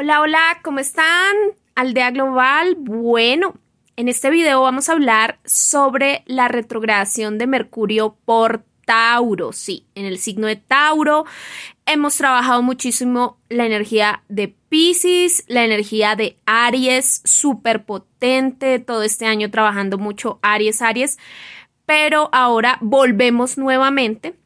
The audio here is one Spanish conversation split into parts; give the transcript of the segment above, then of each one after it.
Hola, hola, ¿cómo están? Aldea Global. Bueno, en este video vamos a hablar sobre la retrogradación de Mercurio por Tauro. Sí, en el signo de Tauro hemos trabajado muchísimo la energía de Pisces, la energía de Aries, súper potente, todo este año trabajando mucho Aries, Aries, pero ahora volvemos nuevamente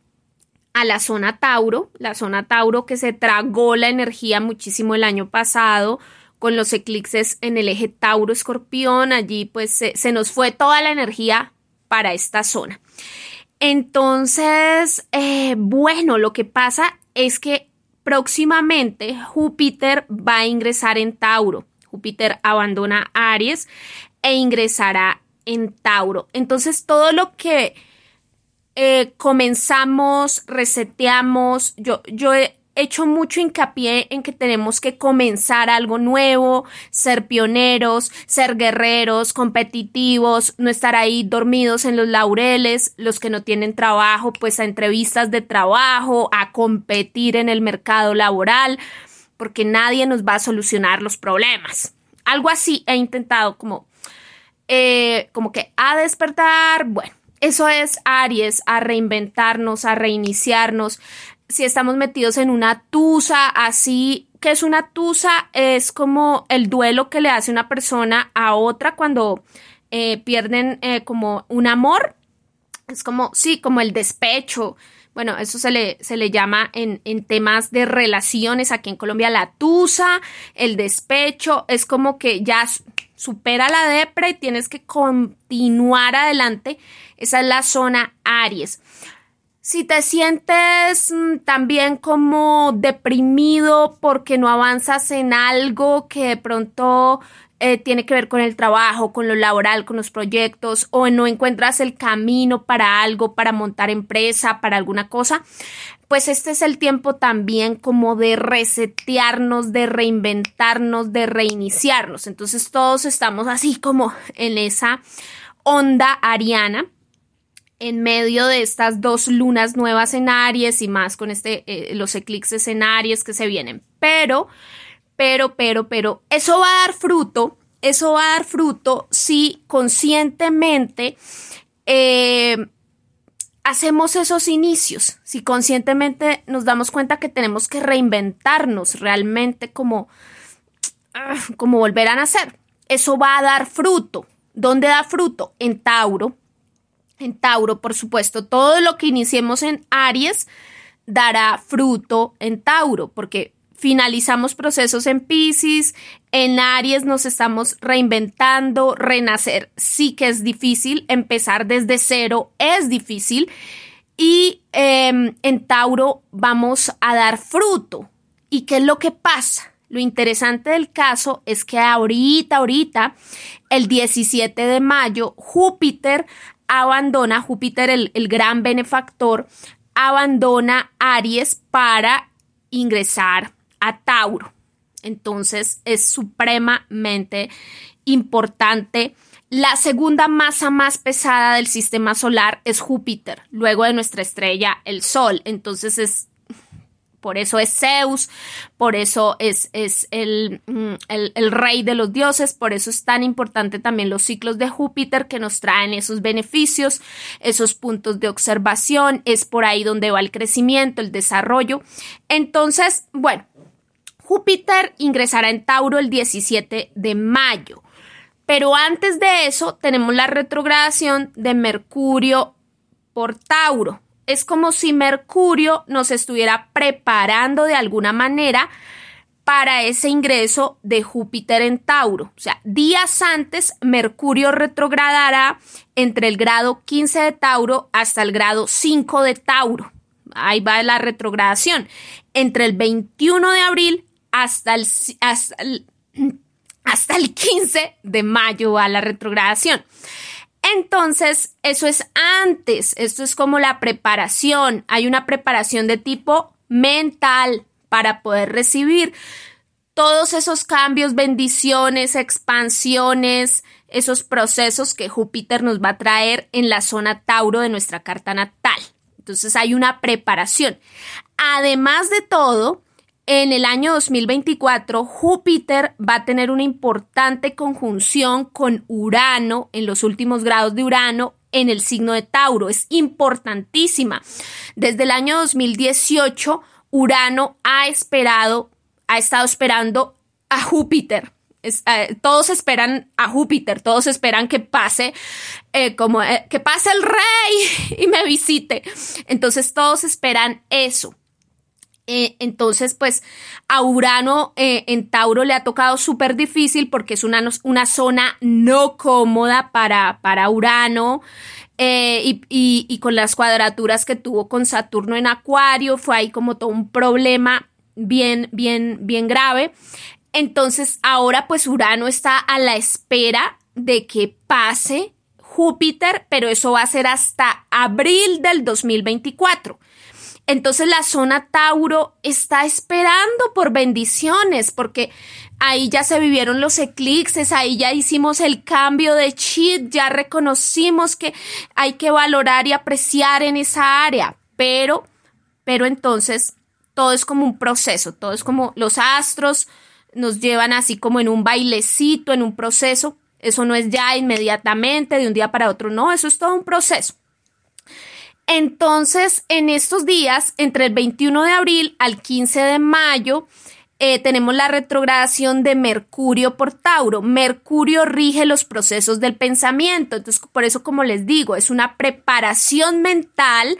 a la zona Tauro, la zona Tauro que se tragó la energía muchísimo el año pasado con los eclipses en el eje Tauro-Escorpión, allí pues se, nos fue toda la energía para esta zona. Entonces, eh, bueno, lo que pasa es que próximamente Júpiter va a ingresar en Tauro. Júpiter abandona Aries e ingresará en Tauro. Entonces, todo lo que eh, comenzamos, reseteamos. Yo, yo he hecho mucho hincapié en que tenemos que comenzar algo nuevo, ser pioneros, ser guerreros, competitivos, no estar ahí dormidos en los laureles, los que no tienen trabajo, pues a entrevistas de trabajo, a competir en el mercado laboral, porque nadie nos va a solucionar los problemas. Algo así he intentado como, eh, como que a despertar, bueno eso es Aries, a reinventarnos, a reiniciarnos. Si estamos metidos en una tusa así, que es una tusa? Es como el duelo que le hace una persona a otra cuando eh, pierden eh, como un amor. Es como, sí, como el despecho. Bueno, eso se le, se le llama en, en, temas de relaciones aquí en Colombia la tusa, el despecho, es como que ya supera la depre y tienes que continuar adelante. Esa es la zona Aries. Si te sientes mm, también como deprimido porque no avanzas en algo que de pronto eh, tiene que ver con el trabajo, con lo laboral, con los proyectos, o no encuentras el camino para algo, para montar empresa, para alguna cosa, pues este es el tiempo también como de resetearnos, de reinventarnos, de reiniciarnos. Entonces todos estamos así como en esa onda ariana en medio de estas dos lunas nuevas en Aries y más con este, eh, los eclipses en Aries que se vienen. Pero pero, pero, pero, eso va a dar fruto, eso va a dar fruto si conscientemente eh, hacemos esos inicios, si conscientemente nos damos cuenta que tenemos que reinventarnos realmente como, ah, como volver a nacer. Eso va a dar fruto. ¿Dónde da fruto? En Tauro. En Tauro, por supuesto, todo lo que iniciemos en Aries dará fruto en Tauro, porque finalizamos procesos en Pisces, en Aries nos estamos reinventando, renacer sí que es difícil, empezar desde cero es difícil y em, en Tauro vamos a dar fruto. ¿Y qué es lo que pasa? Lo interesante del caso es que ahorita, ahorita, el 17 de mayo, Júpiter abandona, Júpiter el, el gran benefactor, abandona Aries para ingresar a Tauro. Entonces es supremamente importante. La segunda masa más pesada del sistema solar es Júpiter, luego de nuestra estrella, el Sol. Entonces es por eso es Zeus, por eso es, es el, mm, el, el, rey de los dioses, por eso es tan importante también los ciclos de Júpiter que nos traen esos beneficios, esos puntos de observación, es por ahí donde va el crecimiento, el desarrollo. Entonces, bueno, Júpiter ingresará en Tauro el 17 de mayo. Pero antes de eso tenemos la retrogradación de Mercurio por Tauro. Es como si Mercurio nos estuviera preparando de alguna manera para ese ingreso de Júpiter en Tauro. O sea, días antes Mercurio retrogradará entre el grado 15 de Tauro hasta el grado 5 de Tauro. Ahí va la retrogradación. Entre el 21 de abril hasta el, hasta el, 15 de mayo a la retrogradación. Entonces, eso es antes, esto es como la preparación. Hay una preparación de tipo mental para poder recibir todos esos cambios, bendiciones, expansiones, esos procesos que Júpiter nos va a traer en la zona Tauro de nuestra carta natal. Entonces hay una preparación. Además de todo, en el año 2024 Júpiter va a tener una importante conjunción con Urano en los últimos grados de Urano en el signo de Tauro. Es importantísima. Desde el año 2018 Urano ha esperado, ha estado esperando a Júpiter. Eh, todos esperan a Júpiter, todos esperan que pase eh, como eh, que pase el rey y me visite. Entonces todos esperan eso. Entonces, pues a Urano en Tauro le ha tocado súper difícil porque es una, una, zona no cómoda para, para Urano. y, y, con las cuadraturas que tuvo con Saturno en Acuario, fue ahí como todo un problema bien, bien, bien grave. Entonces ahora pues Urano está a la espera de que pase Júpiter, pero eso va a ser hasta abril del 2024. Entonces la zona Tauro está esperando por bendiciones, porque ahí ya se vivieron los eclipses, ahí ya hicimos el cambio de chip, ya reconocimos que hay que valorar y apreciar en esa área, pero, pero entonces todo es como un proceso, todo es como los astros, nos llevan así como en un bailecito, en un proceso. Eso no es ya inmediatamente, de un día para otro, no, eso es todo un proceso. Entonces, en estos días, entre el 21 de abril al 15 de mayo, eh, tenemos la retrogradación de Mercurio por Tauro. Mercurio rige los procesos del pensamiento. Entonces, por eso, como les digo, es una preparación mental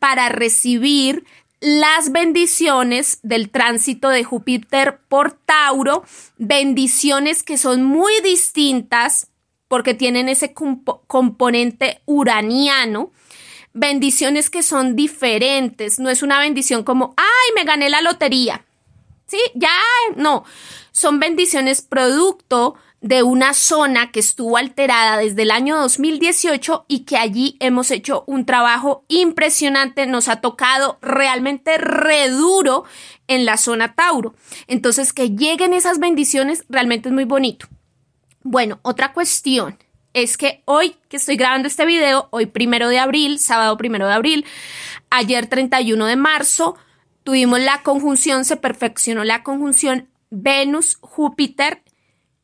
para recibir las bendiciones del tránsito de Júpiter por Tauro, bendiciones que son muy distintas porque tienen ese componente uraniano, bendiciones que son diferentes, no es una bendición como, ay, me gané la lotería, ¿sí? Ya, no, son bendiciones producto de una zona que estuvo alterada desde el año 2018 y que allí hemos hecho un trabajo impresionante, nos ha tocado realmente reduro en la zona Tauro. Entonces, que lleguen esas bendiciones realmente es muy bonito. Bueno, otra cuestión es que hoy que estoy grabando este video, hoy primero de abril, sábado primero de abril, ayer 31 de marzo, tuvimos la conjunción, se perfeccionó la conjunción Venus-Júpiter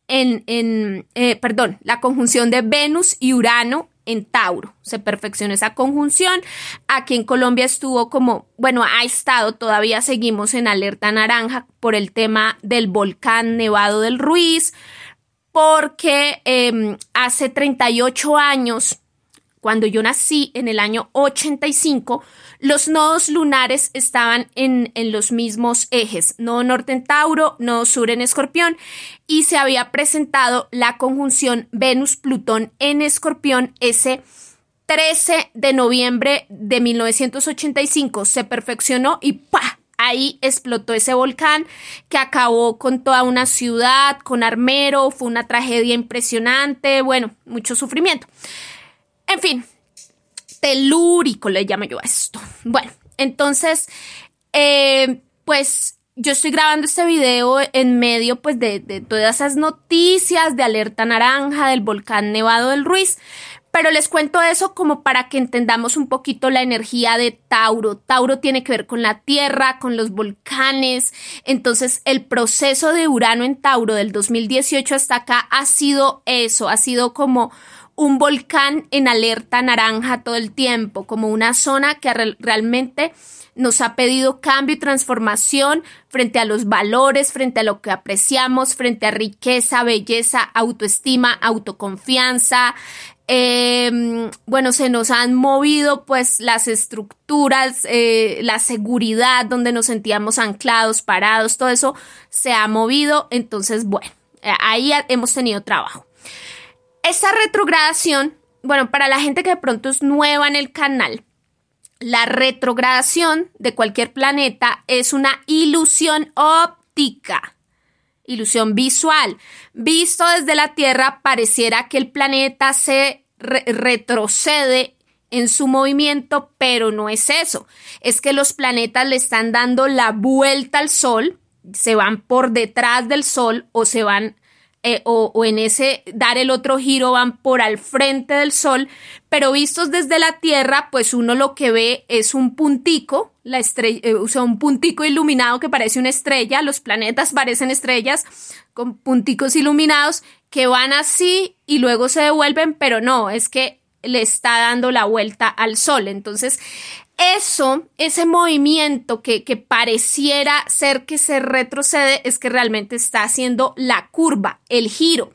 en, eh, perdón, la conjunción de Venus y Urano en Tauro. Se perfeccionó esa conjunción. Aquí en Colombia estuvo como, bueno, ha estado, todavía seguimos en alerta naranja por el tema del volcán Nevado del Ruiz, porque eh, hace 38 años cuando yo nací en el año 85, los nodos lunares estaban en, los mismos ejes, nodo norte en Tauro, nodo sur en Escorpión, y se había presentado la conjunción Venus-Plutón en Escorpión ese 13 de noviembre de 1985. Se perfeccionó y ¡pa! Ahí explotó ese volcán que acabó con toda una ciudad, con Armero, fue una tragedia impresionante, bueno, mucho sufrimiento. En fin, telúrico le llamo yo a esto. Bueno, entonces, eh, pues yo estoy grabando este video en medio pues de, de, todas esas noticias de alerta naranja del volcán Nevado del Ruiz, pero les cuento eso como para que entendamos un poquito la energía de Tauro. Tauro tiene que ver con la Tierra, con los volcanes, entonces el proceso de Urano en Tauro del 2018 hasta acá ha sido eso, ha sido como un volcán en alerta naranja todo el tiempo, como una zona que realmente nos ha pedido cambio y transformación frente a los valores, frente a lo que apreciamos, frente a riqueza, belleza, autoestima, autoconfianza. Em, bueno, se nos han movido pues las estructuras, eh, la seguridad donde nos sentíamos anclados, parados, todo eso se ha movido. Entonces, bueno, ahí hemos tenido trabajo. Esa retrogradación, bueno, para la gente que de pronto es nueva en el canal, la retrogradación de cualquier planeta es una ilusión óptica, ilusión visual. Visto desde la Tierra, pareciera que el planeta se retrocede en su movimiento, pero no es eso. Es que los planetas le están dando la vuelta al Sol, se van por detrás del Sol o se van eh, o, en ese dar el otro giro van por al frente del Sol, pero vistos desde la Tierra, pues uno lo que ve es un puntico, la estrella, eh, o sea, un puntico iluminado que parece una estrella, los planetas parecen estrellas con punticos iluminados que van así y luego se devuelven, pero no, es que le está dando la vuelta al Sol. Entonces, eso, ese movimiento que, pareciera ser que se retrocede, es que realmente está haciendo la curva, el giro.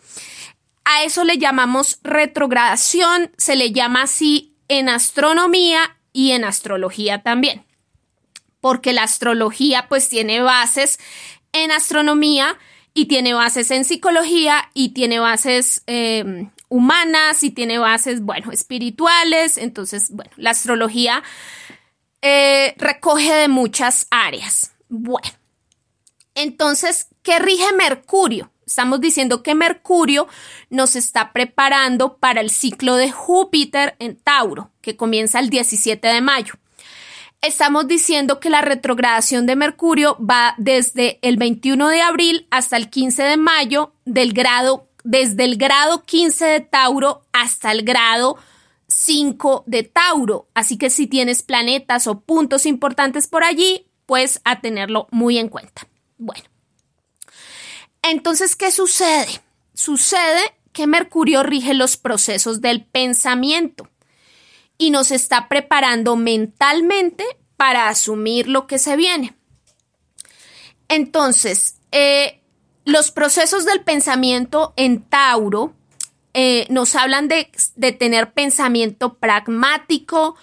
A eso le llamamos retrogradación, se le llama así en astronomía y en astrología también, porque la astrología pues tiene bases en astronomía y tiene bases en psicología y tiene bases eh, humanas y tiene bases, bueno, espirituales. Entonces, bueno, la astrología eh, recoge de muchas áreas. Bueno, entonces, ¿qué rige Mercurio? Estamos diciendo que Mercurio nos está preparando para el ciclo de Júpiter en Tauro, que comienza el 17 de mayo. Estamos diciendo que la retrogradación de Mercurio va desde el 21 de abril hasta el 15 de mayo del grado desde el grado 15 de Tauro hasta el grado 5 de Tauro. Así que si tienes planetas o puntos importantes por allí, pues a tenerlo muy en cuenta. Bueno, entonces, ¿qué sucede? Sucede que Mercurio rige los procesos del pensamiento y nos está preparando mentalmente para asumir lo que se viene. Entonces, eh, los procesos del pensamiento en Tauro eh, nos hablan de, tener pensamiento pragmático,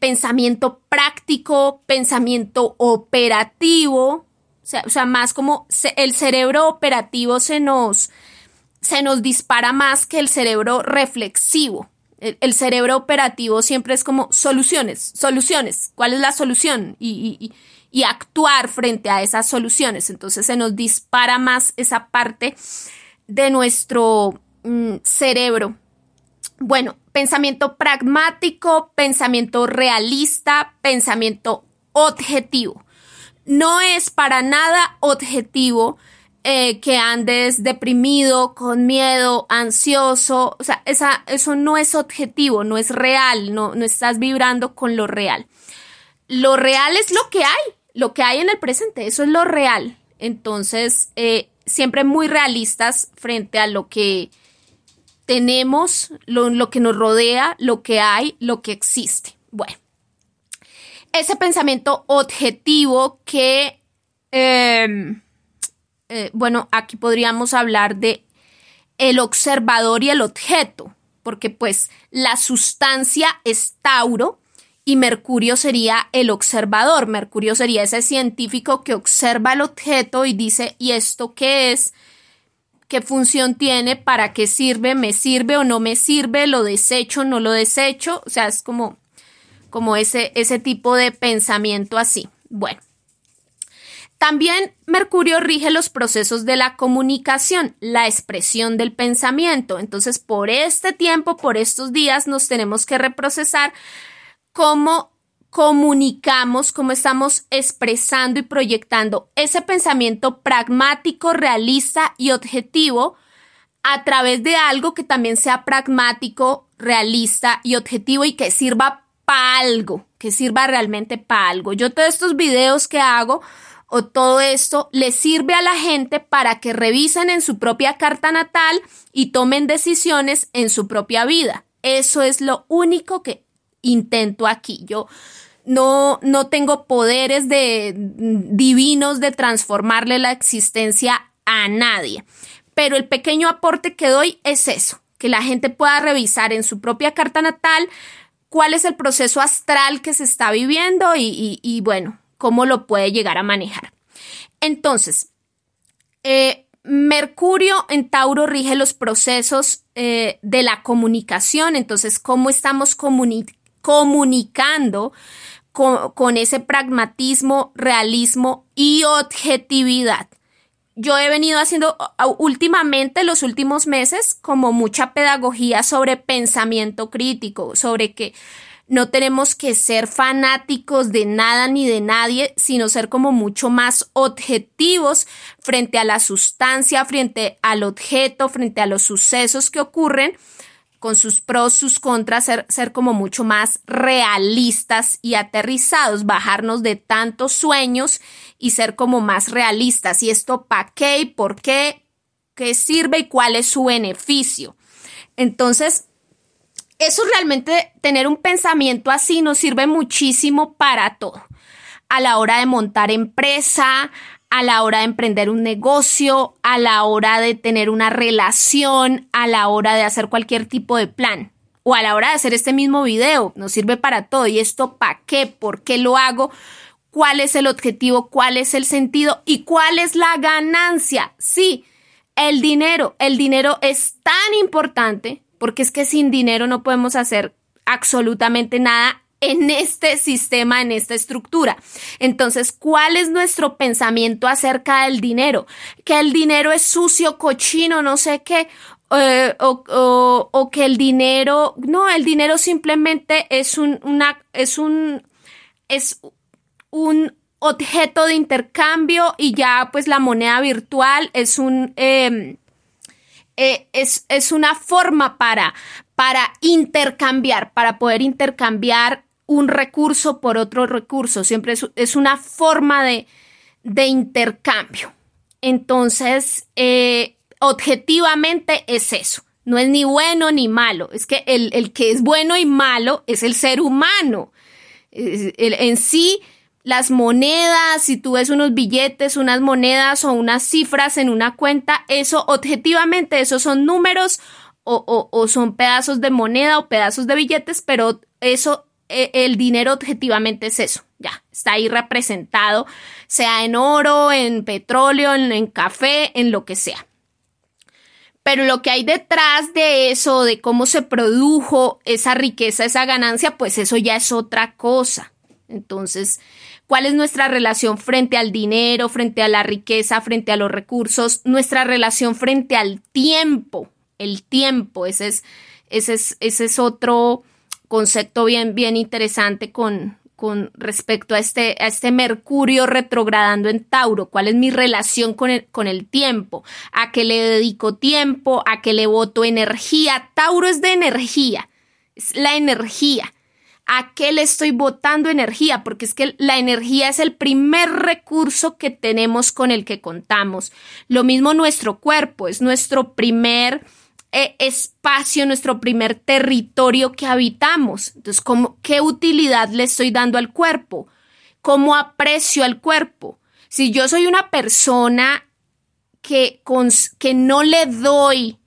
pensamiento práctico, pensamiento operativo, o sea, más como el cerebro operativo se nos, se nos dispara más que el cerebro reflexivo. El, cerebro operativo siempre es como soluciones, soluciones, ¿cuál es la solución? y y actuar frente a esas soluciones. Entonces se nos dispara más esa parte de nuestro mm, cerebro. Bueno, pensamiento pragmático, pensamiento realista, pensamiento objetivo. No es para nada objetivo eh, que andes deprimido, con miedo, ansioso. O sea, eso no es objetivo, no es real, no, no estás vibrando con lo real. Lo real es lo que hay lo que hay en el presente, eso es lo real. Entonces, eh, siempre muy realistas frente a lo que tenemos, lo, que nos rodea, lo que hay, lo que existe. Bueno, ese pensamiento objetivo que, em, eh, bueno, aquí podríamos hablar de el observador y el objeto, porque pues la sustancia es Tauro, y Mercurio sería el observador. Mercurio sería ese científico que observa el objeto y dice, ¿y esto qué es? ¿Qué función tiene? ¿Para qué sirve? ¿Me sirve o no me sirve? ¿Lo desecho no lo desecho? O sea, es como, como ese, ese tipo de pensamiento así. Bueno. También Mercurio rige los procesos de la comunicación, la expresión del pensamiento. Entonces, por este tiempo, por estos días, nos tenemos que reprocesar cómo comunicamos, cómo estamos expresando y proyectando ese pensamiento pragmático, realista y objetivo a través de algo que también sea pragmático, realista y objetivo y que sirva para algo, que sirva realmente para algo. Yo todos estos videos que hago o todo esto le sirve a la gente para que revisen en su propia carta natal y tomen decisiones en su propia vida. Eso es lo único que intento aquí. Yo no, no tengo poderes de, divinos de transformarle la existencia a nadie. Pero el pequeño aporte que doy es eso, que la gente pueda revisar en su propia carta natal cuál es el proceso astral que se está viviendo y, bueno, cómo lo puede llegar a manejar. Entonces, eh, Mercurio en Tauro rige los procesos eh, de la comunicación, entonces, cómo estamos comunicando con, ese pragmatismo, realismo y objetividad. Yo he venido haciendo últimamente, los últimos meses, como mucha pedagogía sobre pensamiento crítico, sobre que no tenemos que ser fanáticos de nada ni de nadie, sino ser como mucho más objetivos frente a la sustancia, frente al objeto, frente a los sucesos que ocurren, con sus pros, sus contras, ser, ser como mucho más realistas y aterrizados, bajarnos de tantos sueños y ser como más realistas. ¿Y esto para qué y por qué? ¿Qué sirve y cuál es su beneficio? Entonces, eso realmente, tener un pensamiento así nos sirve muchísimo para todo. A la hora de montar empresa, a la hora de emprender un negocio, a la hora de tener una relación, a la hora de hacer cualquier tipo de plan o a la hora de hacer este mismo video. Nos sirve para todo. ¿Y esto para qué? ¿Por qué lo hago? ¿Cuál es el objetivo? ¿Cuál es el sentido? ¿Y cuál es la ganancia? Sí, el dinero. El dinero es tan importante porque es que sin dinero no podemos hacer absolutamente nada en este sistema, en esta estructura. Entonces, ¿cuál es nuestro pensamiento acerca del dinero? Que el dinero es sucio, cochino, no sé qué, eh, o, que el dinero, no, el dinero simplemente es un, una, es un, es un objeto de intercambio y ya pues la moneda virtual es un... Em, eh, es, es, una forma para, para intercambiar, para poder intercambiar un recurso por otro recurso. Siempre es, una forma de, de, intercambio. Entonces, eh, objetivamente es eso. No es ni bueno ni malo. Es que el, el que es bueno y malo es el ser humano. en sí, las monedas, si tú ves unos billetes, unas monedas o unas cifras en una cuenta, eso objetivamente, esos son números o, o, son pedazos de moneda o pedazos de billetes, pero eso, el dinero objetivamente es eso, ya, está ahí representado, sea en oro, en petróleo, en, en café, en lo que sea. Pero lo que hay detrás de eso, de cómo se produjo esa riqueza, esa ganancia, pues eso ya es otra cosa. Entonces, cuál es nuestra relación frente al dinero, frente a la riqueza, frente a los recursos, nuestra relación frente al tiempo, el tiempo, ese es, ese es, ese es otro concepto bien, bien interesante con, con respecto a este, a este Mercurio retrogradando en Tauro, cuál es mi relación con el, con el tiempo, a qué le dedico tiempo, a qué le voto energía. Tauro es de energía, es la energía. ¿A qué le estoy botando energía? Porque es que la energía es el primer recurso que tenemos con el que contamos. Lo mismo nuestro cuerpo, es nuestro primer eh, espacio, nuestro primer territorio que habitamos. Entonces, ¿cómo, ¿qué utilidad le estoy dando al cuerpo? ¿Cómo aprecio al cuerpo? Si yo soy una persona que, que no le doy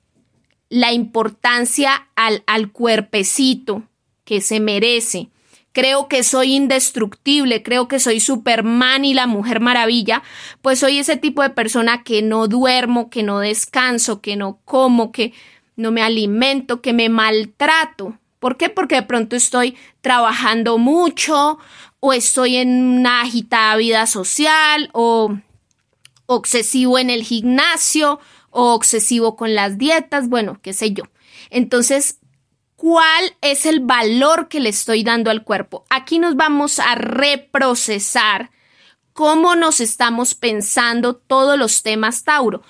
la importancia al, al cuerpecito, que se merece. Creo que soy indestructible, creo que soy Superman y la Mujer Maravilla, pues soy ese tipo de persona que no duermo, que no descanso, que no como, que no me alimento, que me maltrato. ¿Por qué? Porque de pronto estoy trabajando mucho o estoy en una agitada vida social o obsesivo en el gimnasio o obsesivo con las dietas, bueno, qué sé yo. Entonces, cuál es el valor que le estoy dando al cuerpo. Aquí nos vamos a reprocesar cómo nos estamos pensando todos los temas Tauro.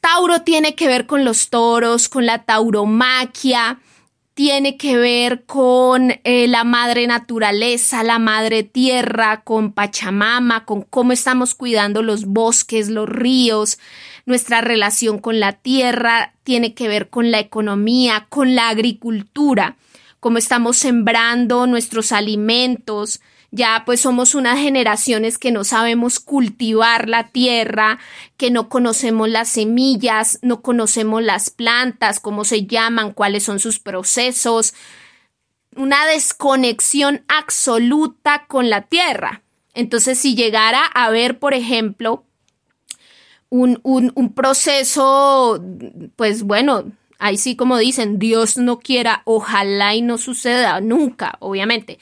Tauro tiene que ver con los toros, con la tauromaquia, tiene que ver con eh, la madre naturaleza, la madre tierra, con Pachamama, con cómo estamos cuidando los bosques, los ríos, nuestra relación con la tierra, tiene que ver con la economía, con la agricultura, cómo estamos sembrando nuestros alimentos. Ya pues somos unas generaciones que no sabemos cultivar la tierra, que no conocemos las semillas, no conocemos las plantas, cómo se llaman, cuáles son sus procesos. Una desconexión absoluta con la tierra. Entonces, si llegara a ver, por ejemplo, un, un, proceso, pues bueno, ahí sí como dicen, Dios no quiera, ojalá y no suceda nunca, obviamente.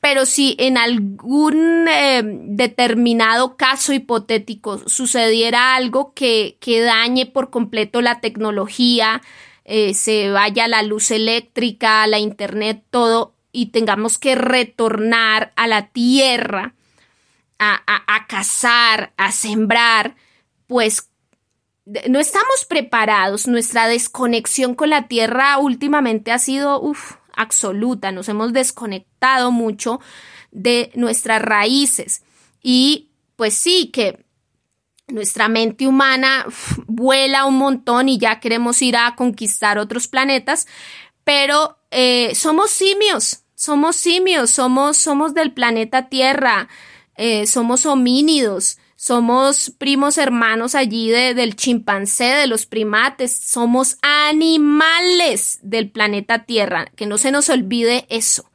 Pero si en algún eh, determinado caso hipotético sucediera algo que, que dañe por completo la tecnología, eh, se vaya la luz eléctrica, la internet, todo, y tengamos que retornar a la tierra, a, a, cazar, a sembrar, pues no estamos preparados. Nuestra desconexión con la tierra últimamente ha sido absoluta. Nos hemos desconectado mucho de nuestras raíces. Y pues sí, que nuestra mente humana vuela un montón y ya queremos ir a conquistar otros planetas, pero eh, somos simios, somos simios, somos, somos del planeta Tierra, eh, somos homínidos, somos primos hermanos allí del chimpancé, de los primates, somos animales del planeta Tierra, que no se nos olvide eso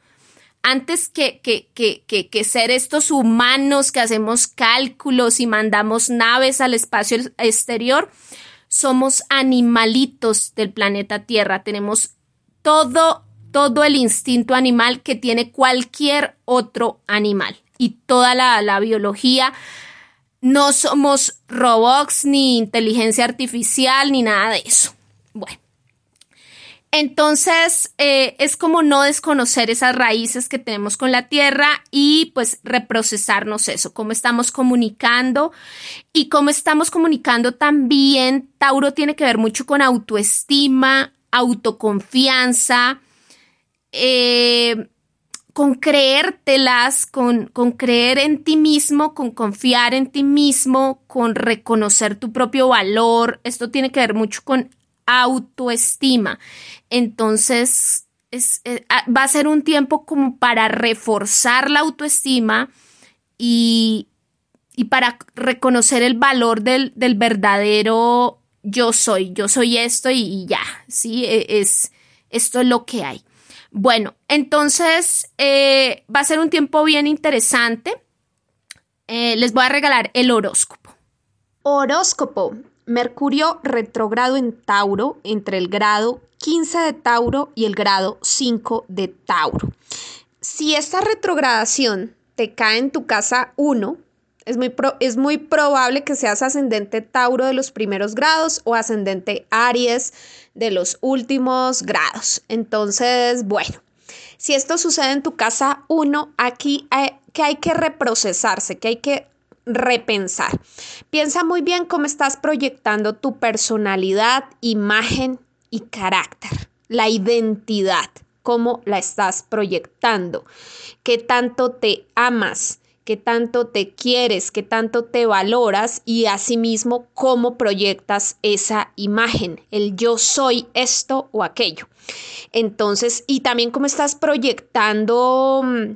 antes que, que, que, que, ser estos humanos que hacemos cálculos y mandamos naves al espacio exterior, somos animalitos del planeta Tierra. Tenemos todo, todo el instinto animal que tiene cualquier otro animal y toda la, la biología. No somos robots, ni inteligencia artificial, ni nada de eso. Bueno. Entonces, eh, es como no desconocer esas raíces que tenemos con la tierra y pues reprocesarnos eso, cómo estamos comunicando y cómo estamos comunicando también, Tauro tiene que ver mucho con autoestima, autoconfianza, eh, con creértelas, con, con creer en ti mismo, con confiar en ti mismo, con reconocer tu propio valor. Esto tiene que ver mucho con autoestima. Entonces, es, eh, ah, va a ser un tiempo como para reforzar la autoestima y, y para reconocer el valor del, del, verdadero yo soy, yo soy esto y, ya, ¿sí? E, es, esto es lo que hay. Bueno, entonces eh, va a ser un tiempo bien interesante. Eh, les voy a regalar el horóscopo. Horóscopo. Mercurio retrogrado en Tauro entre el grado 15 de Tauro y el grado 5 de Tauro. Si esta retrogradación te cae en tu casa 1, es muy, es muy probable que seas ascendente Tauro de los primeros grados o ascendente Aries de los últimos grados. Entonces, bueno, si esto sucede en tu casa 1, aquí que hay que reprocesarse, que hay que repensar. Piensa muy bien cómo estás proyectando tu personalidad, imagen y carácter, la identidad, cómo la estás proyectando, qué tanto te amas, qué tanto te quieres, qué tanto te valoras y asimismo cómo proyectas esa imagen, el yo soy esto o aquello. Entonces, y también cómo estás proyectando mm,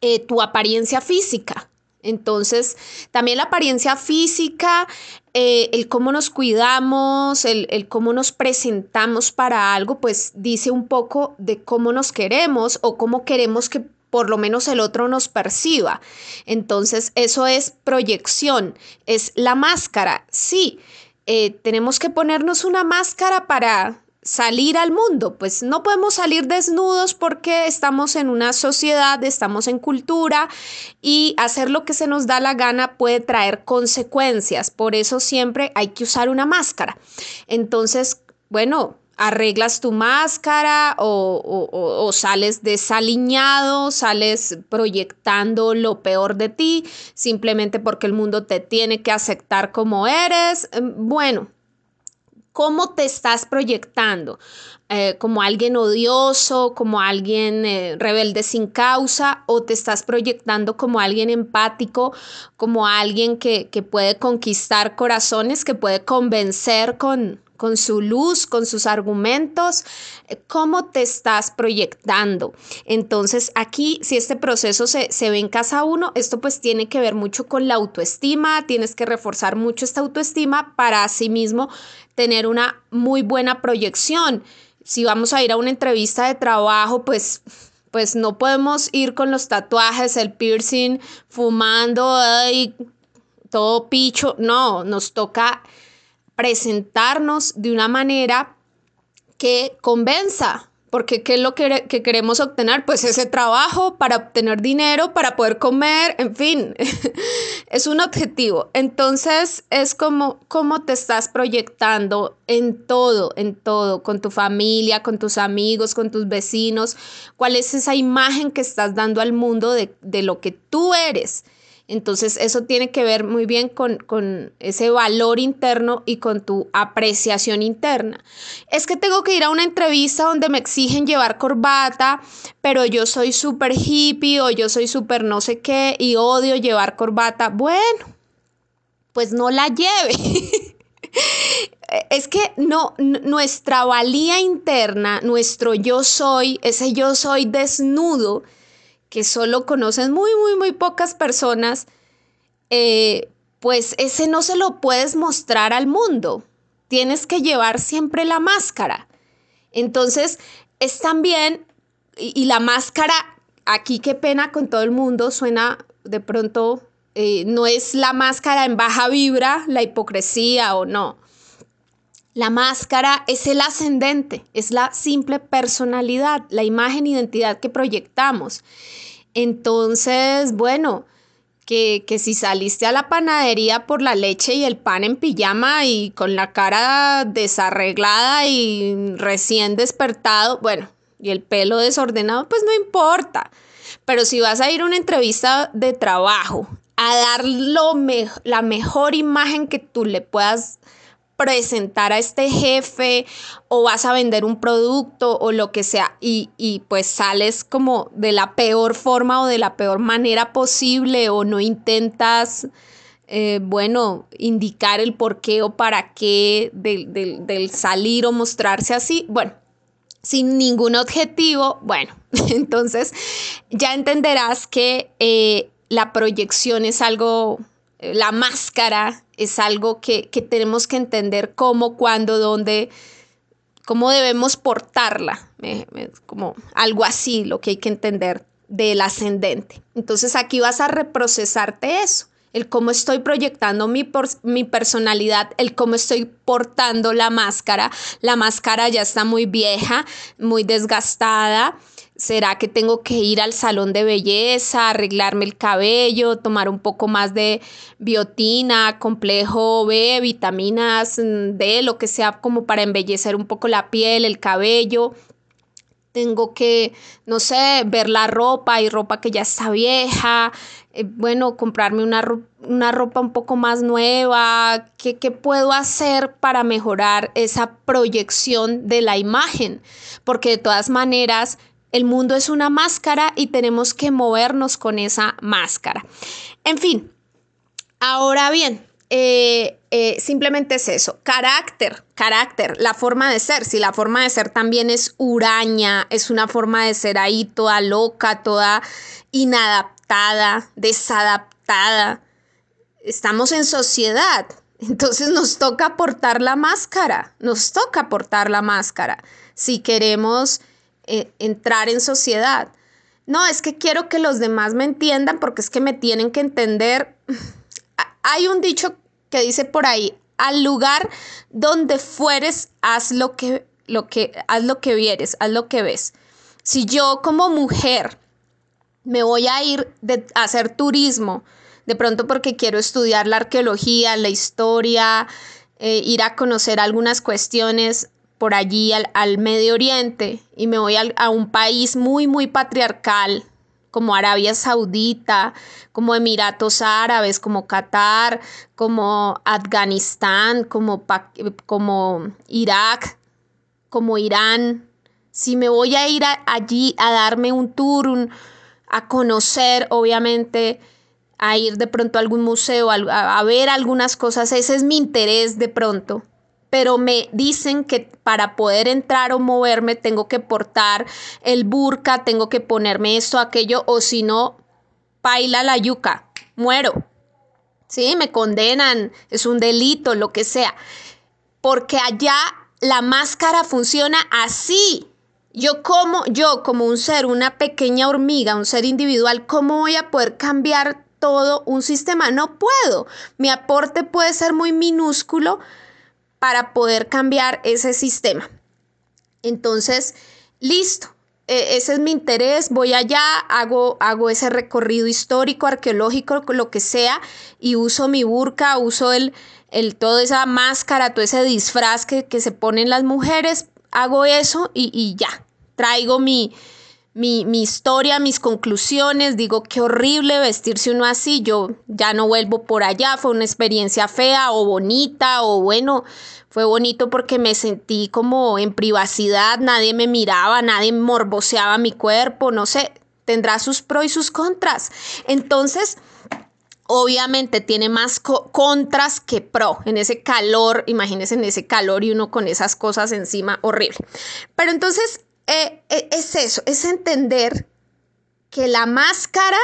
eh, tu apariencia física, entonces, también la apariencia física, eh, el cómo nos cuidamos, el, el, cómo nos presentamos para algo, pues dice un poco de cómo nos queremos o cómo queremos que por lo menos el otro nos perciba. Entonces, eso es proyección, es la máscara. Sí, eh, tenemos que ponernos una máscara para salir al mundo. Pues no podemos salir desnudos porque estamos en una sociedad, estamos en cultura y hacer lo que se nos da la gana puede traer consecuencias. Por eso siempre hay que usar una máscara. Entonces, bueno, arreglas tu máscara o, o, sales desaliñado, sales proyectando lo peor de ti, simplemente porque el mundo te tiene que aceptar como eres. Bueno, ¿Cómo te estás proyectando? Eh, ¿Como alguien odioso, como alguien eh, rebelde sin causa? ¿O te estás proyectando como alguien empático, como alguien que, que puede conquistar corazones, que puede convencer con, con su luz, con sus argumentos, eh, cómo te estás proyectando. Entonces aquí, si este proceso se, ve en casa uno, esto pues tiene que ver mucho con la autoestima, tienes que reforzar mucho esta autoestima para asimismo tener una muy buena proyección. Si vamos a ir a una entrevista de trabajo, pues pues no podemos ir con los tatuajes, el piercing, fumando, ay, todo picho. No, nos toca presentarnos de una manera que convenza, porque ¿qué es lo que, queremos obtener? Pues ese trabajo para obtener dinero, para poder comer, en fin, es un objetivo. Entonces es como cómo te estás proyectando en todo, en todo, con tu familia, con tus amigos, con tus vecinos, cuál es esa imagen que estás dando al mundo de, de lo que tú eres. Entonces eso tiene que ver muy bien con, ese valor interno y con tu apreciación interna. Es que tengo que ir a una entrevista donde me exigen llevar corbata, pero yo soy súper hippie o yo soy súper no sé qué y odio llevar corbata. Bueno, pues no la lleve. es que no, nuestra valía interna, nuestro yo soy, ese yo soy desnudo, que solo conocen muy, muy, muy pocas personas, eh, pues ese no se lo puedes mostrar al mundo. Tienes que llevar siempre la máscara. Entonces, es también, y, la máscara, aquí qué pena con todo el mundo, suena de pronto, eh, no es la máscara en baja vibra, la hipocresía o no. La máscara es el ascendente, es la simple personalidad, la imagen, identidad que proyectamos. Entonces, bueno, que, que, si saliste a la panadería por la leche y el pan en pijama y con la cara desarreglada y recién despertado, bueno, y el pelo desordenado, pues no importa. Pero si vas a ir a una entrevista de trabajo a dar la mejor imagen que tú le puedas presentar a este jefe o vas a vender un producto o lo que sea y, pues sales como de la peor forma o de la peor manera posible o no intentas, eh, bueno, indicar el por qué o para qué del, salir o mostrarse así, bueno, sin ningún objetivo, bueno, entonces ya entenderás que eh, la proyección es algo, la máscara es algo que, tenemos que entender cómo, cuándo, dónde, cómo debemos portarla, como algo así lo que hay que entender del ascendente. Entonces aquí vas a reprocesarte eso, el cómo estoy proyectando mi, mi personalidad, el cómo estoy portando la máscara. La máscara ya está muy vieja, muy desgastada ¿Será que tengo que ir al salón de belleza, arreglarme el cabello, tomar un poco más de biotina, complejo B, vitaminas mm, D, lo que sea como para embellecer un poco la piel, el cabello? Tengo que, no sé, ver la ropa y ropa que ya está vieja, eh, bueno, comprarme una, una, ropa un poco más nueva, ¿Qué, ¿qué puedo hacer para mejorar esa proyección de la imagen? Porque de todas maneras, el mundo es una máscara y tenemos que movernos con esa máscara. En fin, ahora bien, eh, eh, simplemente es eso, carácter, carácter, la forma de ser, si la forma de ser también es huraña, es una forma de ser ahí toda loca, toda inadaptada, desadaptada, estamos en sociedad, entonces nos toca portar la máscara, nos toca portar la máscara. Si queremos eh, entrar en sociedad. No, es que quiero que los demás me entiendan porque es que me tienen que entender. Hay un dicho que dice por ahí, al lugar donde fueres, haz lo que, lo que, haz lo que vieres, haz lo que ves. Si yo como mujer me voy a ir a hacer turismo, de pronto porque quiero estudiar la arqueología, la historia, eh, ir a conocer algunas cuestiones, por allí al, Medio Oriente y me voy a un país muy, muy patriarcal, como Arabia Saudita, como Emiratos Árabes, como Qatar, como Afganistán, como, como Irak, como Irán. Si me voy a ir allí a darme un tour, a conocer, obviamente, a ir de pronto a algún museo, a ver algunas cosas, ese es mi interés de pronto pero me dicen que para poder entrar o moverme tengo que portar el burka, tengo que ponerme esto, aquello, o si no, paila la yuca, muero. Sí, me condenan, es un delito, lo que sea. Porque allá la máscara funciona así. Yo como, yo como un ser, una pequeña hormiga, un ser individual, ¿cómo voy a poder cambiar todo un sistema? No puedo. Mi aporte puede ser muy minúsculo, para poder cambiar ese sistema. Entonces, listo, e, ese es mi interés, voy allá, hago, hago ese recorrido histórico, arqueológico, lo que sea, y uso mi burka, uso el, el, toda esa máscara, todo ese disfraz que, que se ponen las mujeres, hago eso y, y ya, traigo mi, mi, mi, historia, mis conclusiones, digo qué horrible vestirse uno así, yo ya no vuelvo por allá, fue una experiencia fea o bonita o bueno, fue bonito porque me sentí como en privacidad, nadie me miraba, nadie morboseaba mi cuerpo, no sé, tendrá sus pros y sus contras. Entonces, obviamente tiene más contras que pro en ese calor, imagínense en ese calor y uno con esas cosas encima, horrible. Pero entonces eh, eh, es eso, es entender que la máscara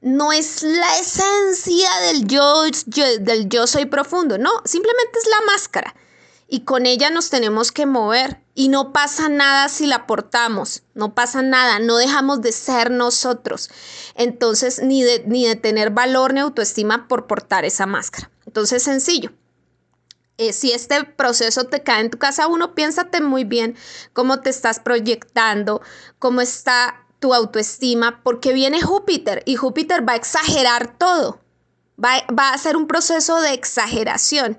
no es la esencia del yo, del yo soy profundo, no, simplemente es la máscara. Y con ella nos tenemos que mover y no pasa nada si la portamos, no pasa nada, no dejamos de ser nosotros, entonces ni de, ni de tener valor ni autoestima por portar esa máscara. Entonces sencillo, eh, si este proceso te cae en tu casa, uno piénsate muy bien cómo te estás proyectando, cómo está tu autoestima, porque viene Júpiter y Júpiter va a exagerar todo, va, va a ser un proceso de exageración.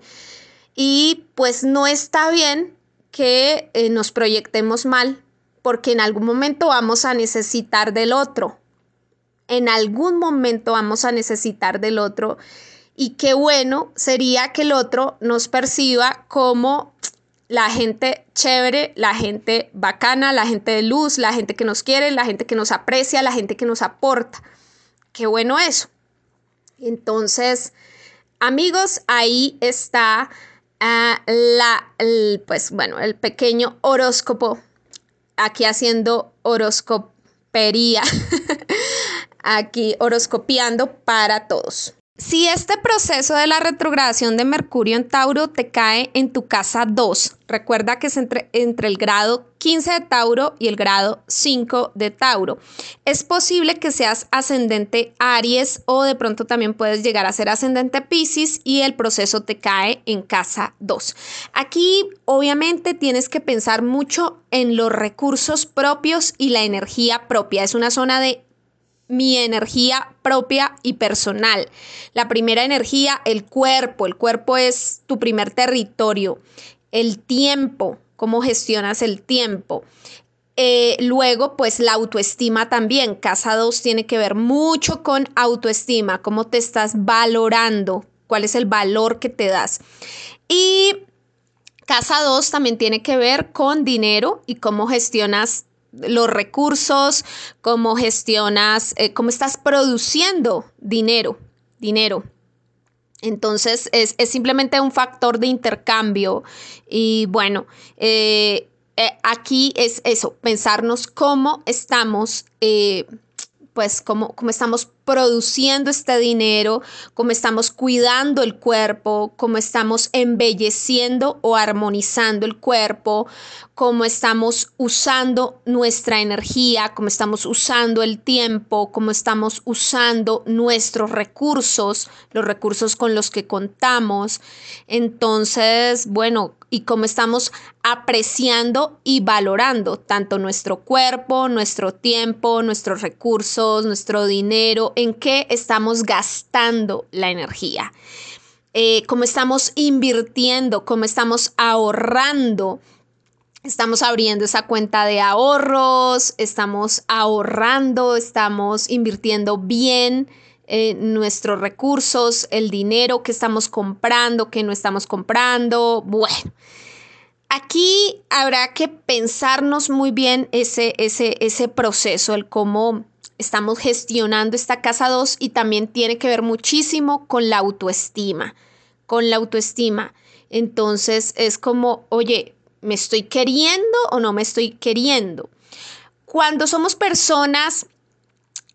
Y pues no está bien que eh, nos proyectemos mal, porque en algún momento vamos a necesitar del otro, en algún momento vamos a necesitar del otro y qué bueno sería que el otro nos perciba como la gente chévere, la gente bacana, la gente de luz, la gente que nos quiere, la gente que nos aprecia, la gente que nos aporta. Qué bueno eso. Entonces, amigos, ahí está ah, la, pues bueno, el pequeño horóscopo, aquí haciendo horoscopería, aquí horoscopiando para todos. Si este proceso de la retrogradación de Mercurio en Tauro te cae en tu casa 2, recuerda que es entre, entre, el grado 15 de Tauro y el grado 5 de Tauro. Es posible que seas ascendente Aries o de pronto también puedes llegar a ser ascendente Pisces y el proceso te cae en casa 2. Aquí obviamente tienes que pensar mucho en los recursos propios y la energía propia. Es una zona de mi energía propia y personal. La primera energía, el cuerpo. El cuerpo es tu primer territorio. El tiempo, cómo gestionas el tiempo. Eh, luego, pues la autoestima también. Casa 2 tiene que ver mucho con autoestima, cómo te estás valorando, cuál es el valor que te das. Y casa 2 también tiene que ver con dinero y cómo gestionas los recursos, cómo gestionas, eh, cómo estás produciendo dinero, dinero. Entonces es, simplemente un factor de intercambio y bueno, eh, eh, aquí es eso, pensarnos cómo estamos pues cómo, estamos produciendo este dinero, cómo estamos cuidando el cuerpo, cómo estamos embelleciendo o armonizando el cuerpo, cómo estamos usando nuestra energía, cómo estamos usando el tiempo, cómo estamos usando nuestros recursos, los recursos con los que contamos. Entonces, bueno, y cómo estamos apreciando y valorando tanto nuestro cuerpo, nuestro tiempo, nuestros recursos, nuestro dinero, en qué estamos gastando la energía, eh, cómo estamos invirtiendo, cómo estamos ahorrando. Estamos abriendo esa cuenta de ahorros, estamos ahorrando, estamos invirtiendo bien, eh, nuestros recursos, el dinero que estamos comprando, que no estamos comprando. Bueno, aquí habrá que pensarnos muy bien ese, ese, ese proceso, el cómo estamos gestionando esta casa 2 y también tiene que ver muchísimo con la autoestima, con la autoestima. Entonces es como, oye, ¿me estoy queriendo o no me estoy queriendo? Cuando somos personas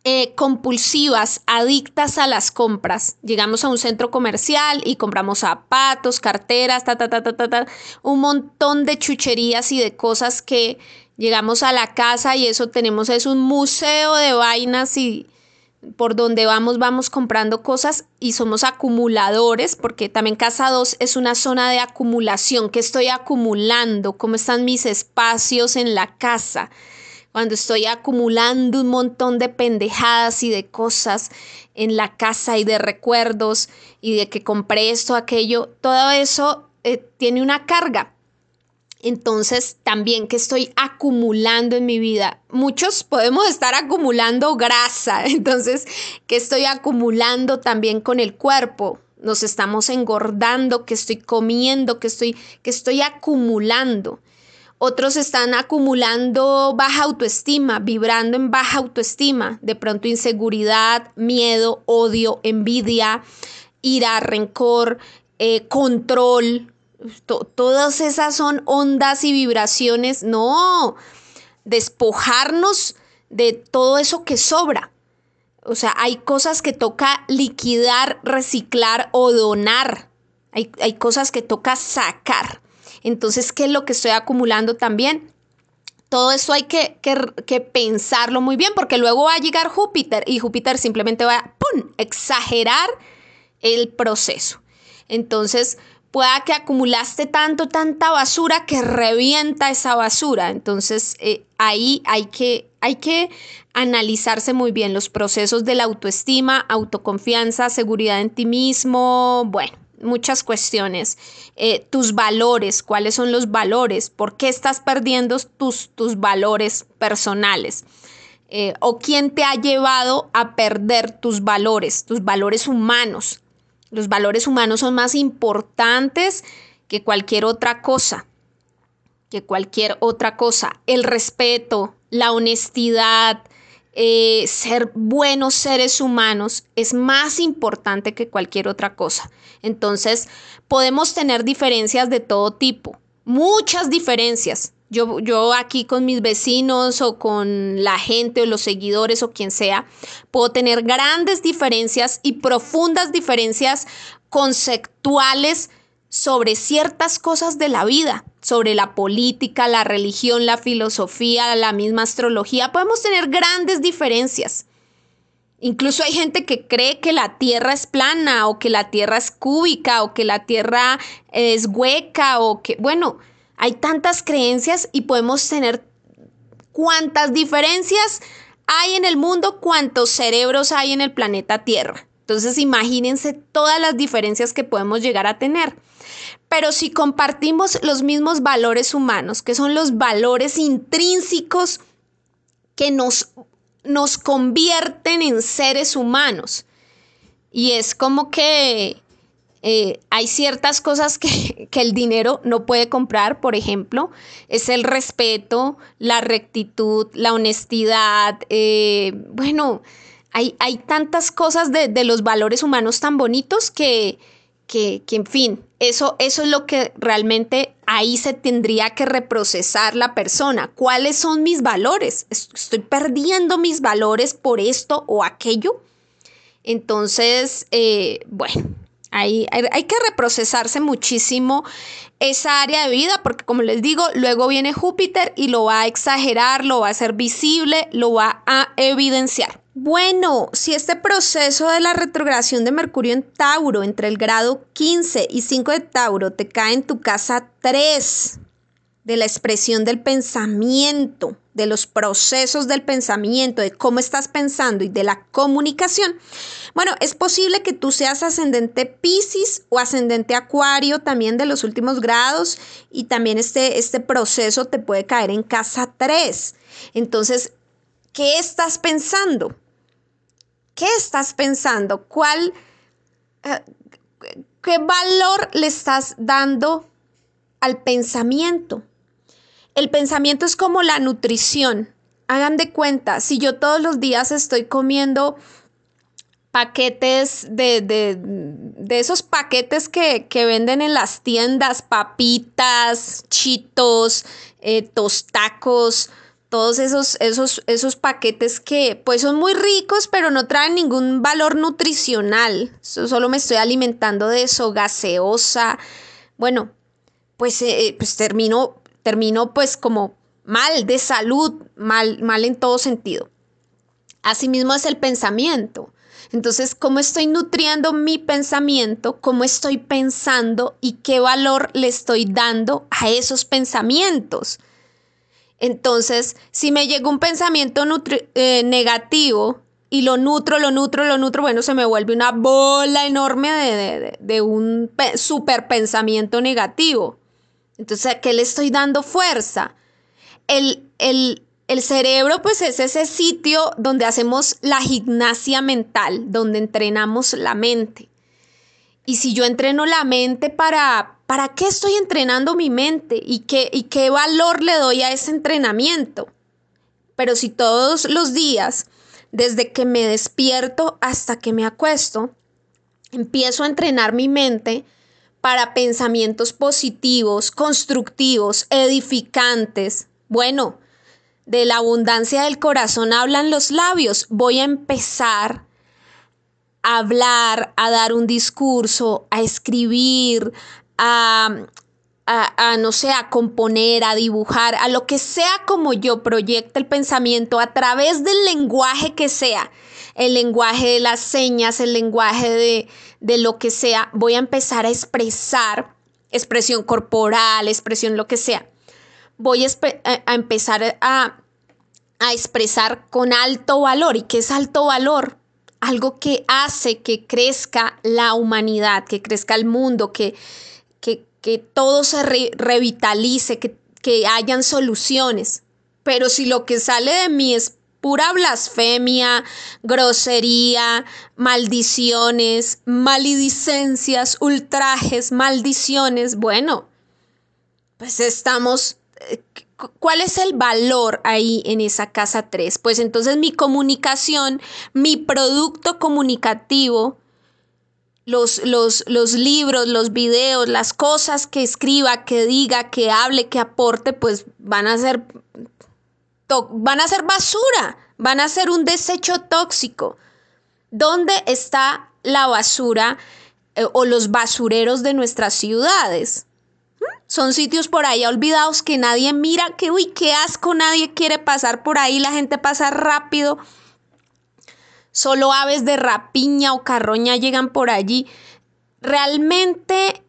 eh, compulsivas, adictas a las compras. Llegamos a un centro comercial y compramos zapatos, carteras, ta, ta, ta, ta, ta, un montón de chucherías y de cosas que llegamos a la casa y eso tenemos, es un museo de vainas y por donde vamos, vamos comprando cosas y somos acumuladores, porque también casa 2 es una zona de acumulación. ¿Qué estoy acumulando? ¿Cómo están mis espacios en la casa? Cuando estoy acumulando un montón de pendejadas y de cosas en la casa y de recuerdos y de que compré esto, aquello, todo eso eh, tiene una carga. Entonces, también que estoy acumulando en mi vida. Muchos podemos estar acumulando grasa. Entonces, que estoy acumulando también con el cuerpo. Nos estamos engordando, que estoy comiendo, que estoy, que estoy acumulando. Otros están acumulando baja autoestima, vibrando en baja autoestima. De pronto inseguridad, miedo, odio, envidia, ira, rencor, eh, control, todas esas son ondas y vibraciones. No, despojarnos de todo eso que sobra. O sea, hay cosas que toca liquidar, reciclar o donar. Hay, cosas que toca sacar. Entonces, ¿qué es lo que estoy acumulando también? Todo eso hay que, que, pensarlo muy bien porque luego va a llegar Júpiter y Júpiter simplemente va a exagerar el proceso. Entonces, pueda que acumulaste tanto, tanta basura que revienta esa basura. Entonces eh, ahí hay que, hay que analizarse muy bien los procesos de la autoestima, autoconfianza, seguridad en ti mismo, bueno, muchas cuestiones. Eh, tus valores, cuáles son los valores, por qué estás perdiendo tus, tus valores personales. Eh, o quién te ha llevado a perder tus valores, tus valores humanos. Los valores humanos son más importantes que cualquier otra cosa, que cualquier otra cosa. El respeto, la honestidad, eh, ser buenos seres humanos es más importante que cualquier otra cosa. Entonces, podemos tener diferencias de todo tipo, muchas diferencias, yo, aquí con mis vecinos o con la gente o los seguidores o quien sea, puedo tener grandes diferencias y profundas diferencias conceptuales sobre ciertas cosas de la vida, sobre la política, la religión, la filosofía, la misma astrología. Podemos tener grandes diferencias. Incluso hay gente que cree que la Tierra es plana o que la Tierra es cúbica o que la Tierra es hueca o que, bueno, hay tantas creencias y podemos tener cuántas diferencias hay en el mundo, cuántos cerebros hay en el planeta Tierra. Entonces imagínense todas las diferencias que podemos llegar a tener. Pero si compartimos los mismos valores humanos, que son los valores intrínsecos que nos, nos convierten en seres humanos, y es como que eh, hay ciertas cosas que, el dinero no puede comprar, por ejemplo, es el respeto, la rectitud, la honestidad, eh, bueno, hay, hay, tantas cosas de, los valores humanos tan bonitos que, que, en fin, eso, eso es lo que realmente ahí se tendría que reprocesar la persona. ¿Cuáles son mis valores? ¿Estoy perdiendo mis valores por esto o aquello? Entonces, eh, bueno, hay, que reprocesarse muchísimo esa área de vida porque como les digo, luego viene Júpiter y lo va a exagerar, lo va a hacer visible, lo va a evidenciar. Bueno, si este proceso de la retrogradación de Mercurio en Tauro entre el grado 15 y 5 de Tauro te cae en tu casa 3 de la expresión del pensamiento, de los procesos del pensamiento, de cómo estás pensando y de la comunicación, bueno, es posible que tú seas ascendente Pisces o ascendente Acuario también de los últimos grados y también este, este proceso te puede caer en casa 3. Entonces, ¿qué estás pensando? ¿Qué estás pensando? ¿Cuál, eh, qué valor le estás dando al pensamiento? El pensamiento es como la nutrición. Hagan de cuenta, si yo todos los días estoy comiendo paquetes de, de, esos paquetes que, venden en las tiendas, papitas, chitos, eh, tostacos, todos esos, esos, esos paquetes que pues son muy ricos, pero no traen ningún valor nutricional. Solo me estoy alimentando de eso, gaseosa. Bueno, pues, eh, pues termino, termino pues como mal de salud, mal, mal en todo sentido. Asimismo es el pensamiento. Entonces, ¿cómo estoy nutriendo mi pensamiento? ¿Cómo estoy pensando y qué valor le estoy dando a esos pensamientos? Entonces, si me llega un pensamiento eh, negativo y lo nutro, lo nutro, lo nutro, bueno, se me vuelve una bola enorme de, de un super pensamiento negativo. Entonces, ¿a qué le estoy dando fuerza? El, el, el cerebro pues es ese sitio donde hacemos la gimnasia mental, donde entrenamos la mente. Y si yo entreno la mente para, ¿para qué estoy entrenando mi mente? ¿Y qué, ¿Y qué valor le doy a ese entrenamiento? Pero si todos los días, desde que me despierto hasta que me acuesto, empiezo a entrenar mi mente para pensamientos positivos, constructivos, edificantes, bueno, de la abundancia del corazón hablan los labios. Voy a empezar a hablar, a dar un discurso, a escribir, a, a, no sé, a componer, a dibujar, a lo que sea como yo proyecte el pensamiento a través del lenguaje que sea, el lenguaje de las señas, el lenguaje de, de lo que sea, voy a empezar a expresar, expresión corporal, expresión lo que sea voy a, empezar a, a expresar con alto valor. ¿Y qué es alto valor? Algo que hace que crezca la humanidad, que crezca el mundo, que, que, que todo se revitalice, que, que hayan soluciones. Pero si lo que sale de mí es pura blasfemia, grosería, maldiciones, maledicencias, ultrajes, maldiciones, bueno, pues estamos ¿Cuál es el valor ahí en esa casa 3? Pues entonces mi comunicación, mi producto comunicativo, los, los, los, libros, los videos, las cosas que escriba, que diga, que hable, que aporte, pues van a ser, van a ser basura, van a ser un desecho tóxico. ¿Dónde está la basura eh, o los basureros de nuestras ciudades? Son sitios por ahí olvidados que nadie mira, que uy, qué asco, nadie quiere pasar por ahí, la gente pasa rápido. Solo aves de rapiña o carroña llegan por allí. Realmente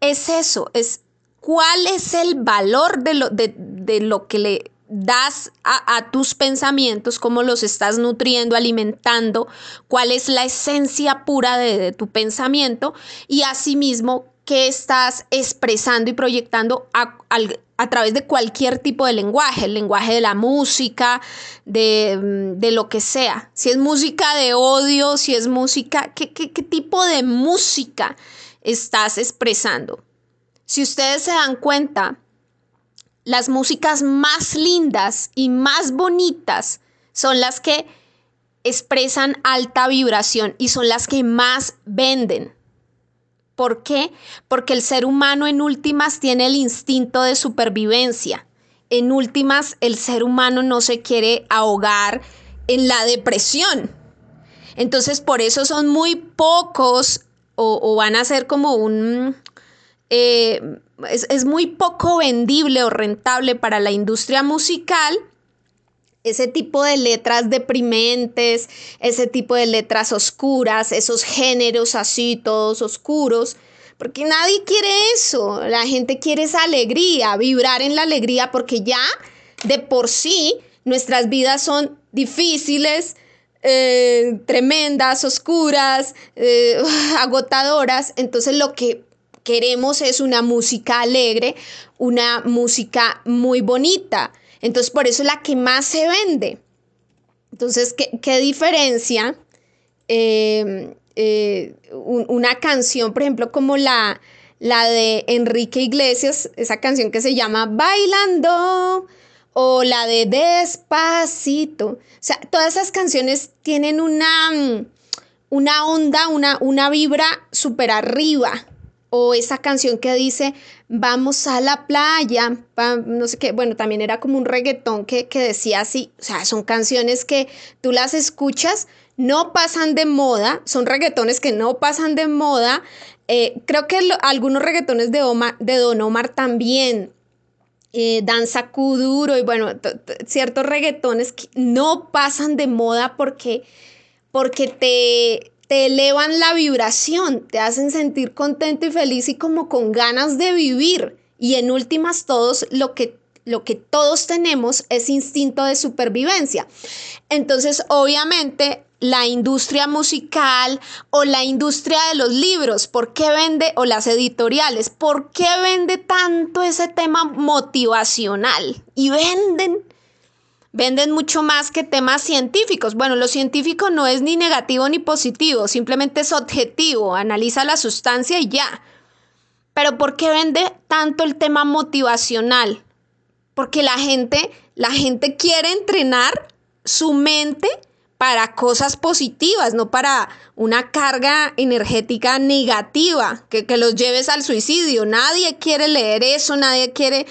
es eso, es cuál es el valor de lo, de, lo que le das a, tus pensamientos, cómo los estás nutriendo, alimentando, cuál es la esencia pura de, de tu pensamiento y asimismo que estás expresando y proyectando a, través de cualquier tipo de lenguaje, el lenguaje de la música, de, lo que sea. Si es música de odio, si es música, ¿qué, qué, qué tipo de música estás expresando? Si ustedes se dan cuenta, las músicas más lindas y más bonitas son las que expresan alta vibración y son las que más venden. ¿Por qué? Porque el ser humano en últimas tiene el instinto de supervivencia. En últimas, el ser humano no se quiere ahogar en la depresión. Entonces, por eso son muy pocos o, van a ser como un... Eh, es muy poco vendible o rentable para la industria musical ese tipo de letras deprimentes, ese tipo de letras oscuras, esos géneros así todos oscuros, porque nadie quiere eso, la gente quiere esa alegría, vibrar en la alegría, porque ya de por sí nuestras vidas son difíciles, eh, tremendas, oscuras, eh, agotadoras, entonces lo que queremos es una música alegre, una música muy bonita. Entonces, por eso es la que más se vende. Entonces, ¿qué, diferencia em, eh, una canción, por ejemplo, como la, la de Enrique Iglesias, esa canción que se llama Bailando, o la de Despacito? O sea, todas esas canciones tienen una, una onda, una, una vibra súper arriba o esa canción que dice vamos a la playa, no sé qué, bueno, también era como un reggaetón que, decía así, o sea, son canciones que tú las escuchas, no pasan de moda, son reggaetones que no pasan de moda, eh, creo que algunos reggaetones de, de Don Omar también, eh, danza kuduro y bueno, ciertos reggaetones que no pasan de moda porque, porque te, te elevan la vibración, te hacen sentir contento y feliz y como con ganas de vivir. Y en últimas todos lo que lo que todos tenemos es instinto de supervivencia. Entonces, obviamente, la industria musical o la industria de los libros, ¿por qué vende, o las editoriales, por qué vende tanto ese tema motivacional? Y venden, venden mucho más que temas científicos. Bueno, lo científico no es ni negativo ni positivo, simplemente es objetivo, analiza la sustancia y ya. Pero ¿por qué vende tanto el tema motivacional? Porque la gente, la gente quiere entrenar su mente para cosas positivas, no para una carga energética negativa que, que los lleves al suicidio. Nadie quiere leer eso, nadie quiere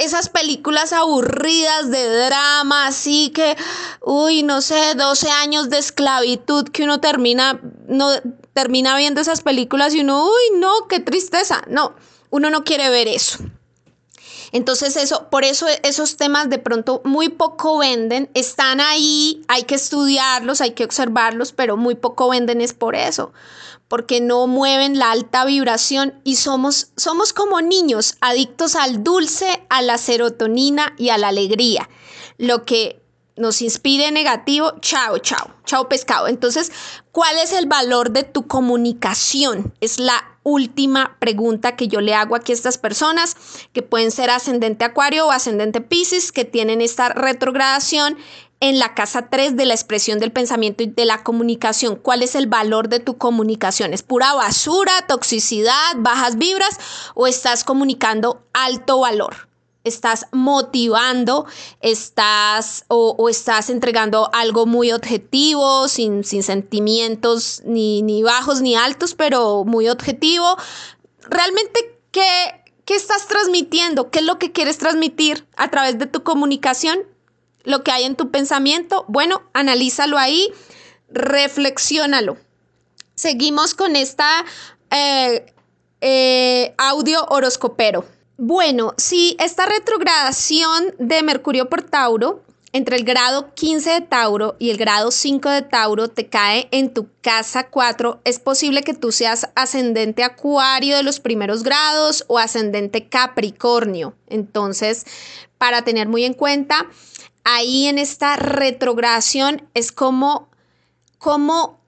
esas películas aburridas de drama, así que, uy, no sé, 12 años de esclavitud que uno termina, no, termina viendo esas películas y uno, uy, no, qué tristeza. No, uno no quiere ver eso. Entonces eso, por eso esos temas de pronto muy poco venden, están ahí, hay que estudiarlos, hay que observarlos, pero muy poco venden es por eso, porque no mueven la alta vibración y somos, somos como niños adictos al dulce, a la serotonina y a la alegría. Lo que nos inspire negativo, chao, chao, chao pescado. Entonces, ¿cuál es el valor de tu comunicación? Es la última pregunta que yo le hago aquí a estas personas que pueden ser ascendente acuario o ascendente piscis que tienen esta retrogradación en la casa 3 de la expresión del pensamiento y de la comunicación. ¿Cuál es el valor de tu comunicación? ¿Es pura basura, toxicidad, bajas vibras o estás comunicando alto valor? estás motivando, estás o, estás entregando algo muy objetivo, sin, sentimientos ni, ni, bajos ni altos, pero muy objetivo. Realmente, ¿qué, ¿qué estás transmitiendo? ¿Qué es lo que quieres transmitir a través de tu comunicación? Lo que hay en tu pensamiento, bueno, analízalo ahí, reflexiónalo. Seguimos con esta eh, eh, audio horoscopero. Bueno, si esta retrogradación de Mercurio por Tauro entre el grado 15 de Tauro y el grado 5 de Tauro te cae en tu casa 4, es posible que tú seas ascendente Acuario de los primeros grados o ascendente Capricornio. Entonces, para tener muy en cuenta, ahí en esta retrogradación es como, como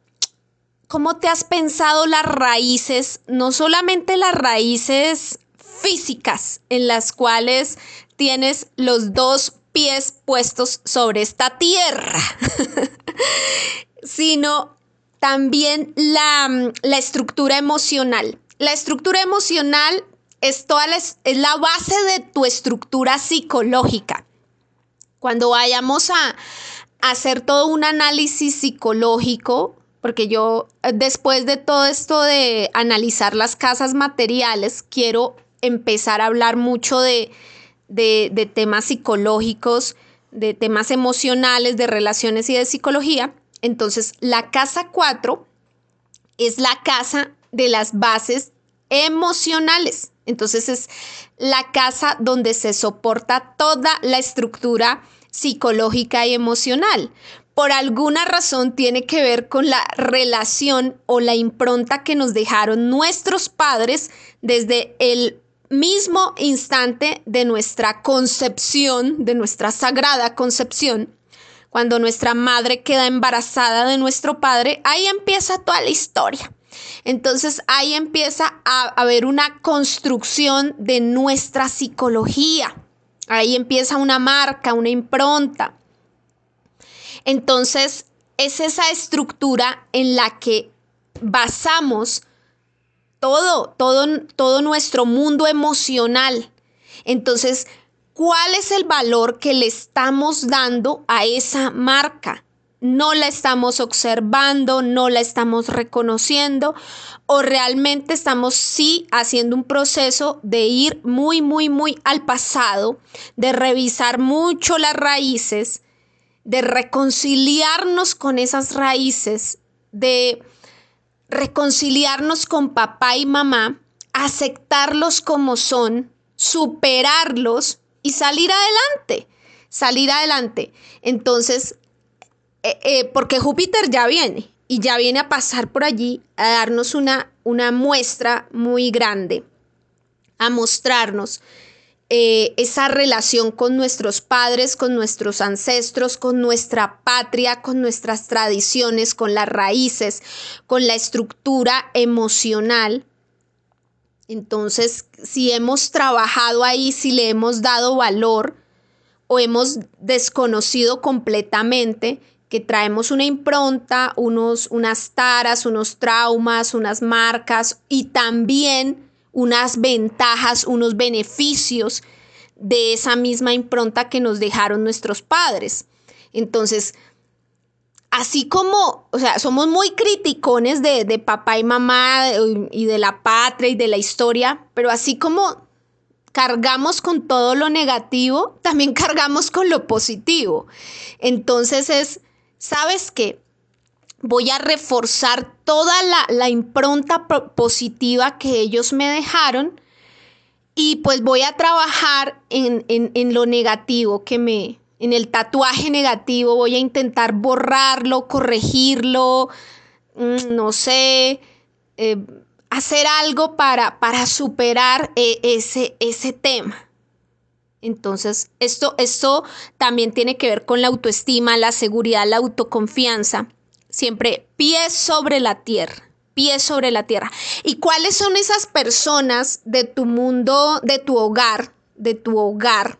¿Cómo te has pensado las raíces? No solamente las raíces físicas en las cuales tienes los dos pies puestos sobre esta tierra, sino también la, la, estructura emocional. La estructura emocional es, toda es la base de tu estructura psicológica. Cuando vayamos a, hacer todo un análisis psicológico, porque yo después de todo esto de analizar las casas materiales, quiero empezar a hablar mucho de, temas psicológicos, de temas emocionales, de relaciones y de psicología. Entonces, la casa 4 es la casa de las bases emocionales. Entonces, es la casa donde se soporta toda la estructura psicológica y emocional. Por alguna razón tiene que ver con la relación o la impronta que nos dejaron nuestros padres desde el mismo instante de nuestra concepción, de nuestra sagrada concepción, cuando nuestra madre queda embarazada de nuestro padre, ahí empieza toda la historia. Entonces ahí empieza a haber una construcción de nuestra psicología. Ahí empieza una marca, una impronta. Entonces es esa estructura en la que basamos todo, todo, todo nuestro mundo emocional. Entonces, ¿cuál es el valor que le estamos dando a esa marca? No la estamos observando, no la estamos reconociendo o realmente estamos sí haciendo un proceso de ir muy, muy, muy al pasado, de revisar mucho las raíces, de reconciliarnos con esas raíces, de reconciliarnos con papá y mamá, aceptarlos como son, superarlos, y salir adelante, salir adelante. Entonces, eh, eh, porque Júpiter ya viene y ya viene a pasar por allí a darnos una, una muestra muy grande, a mostrarnos eh, esa relación con nuestros padres, con nuestros ancestros, con nuestra patria, con nuestras tradiciones, con las raíces, con la estructura emocional. Entonces, si hemos trabajado ahí, si le hemos dado valor o hemos desconocido completamente que traemos una impronta, unos, unas taras, unos traumas, unas marcas y también unas ventajas, unos beneficios de esa misma impronta que nos dejaron nuestros padres. Entonces, así como, o sea, somos muy criticones de, de, papá y mamá y de la patria y de la historia, pero así como cargamos con todo lo negativo, también cargamos con lo positivo. Entonces es, ¿sabes qué? voy a reforzar toda la, impronta positiva que ellos me dejaron y pues voy a trabajar en, lo negativo que me, en el tatuaje negativo, voy a intentar borrarlo, corregirlo, mm, no sé, eh, hacer algo para, para superar eh, ese, ese tema. Entonces, esto, esto también tiene que ver con la autoestima, la seguridad, la autoconfianza siempre pies sobre la tierra, pies sobre la tierra. ¿Y cuáles son esas personas de tu mundo, de tu hogar, de tu hogar?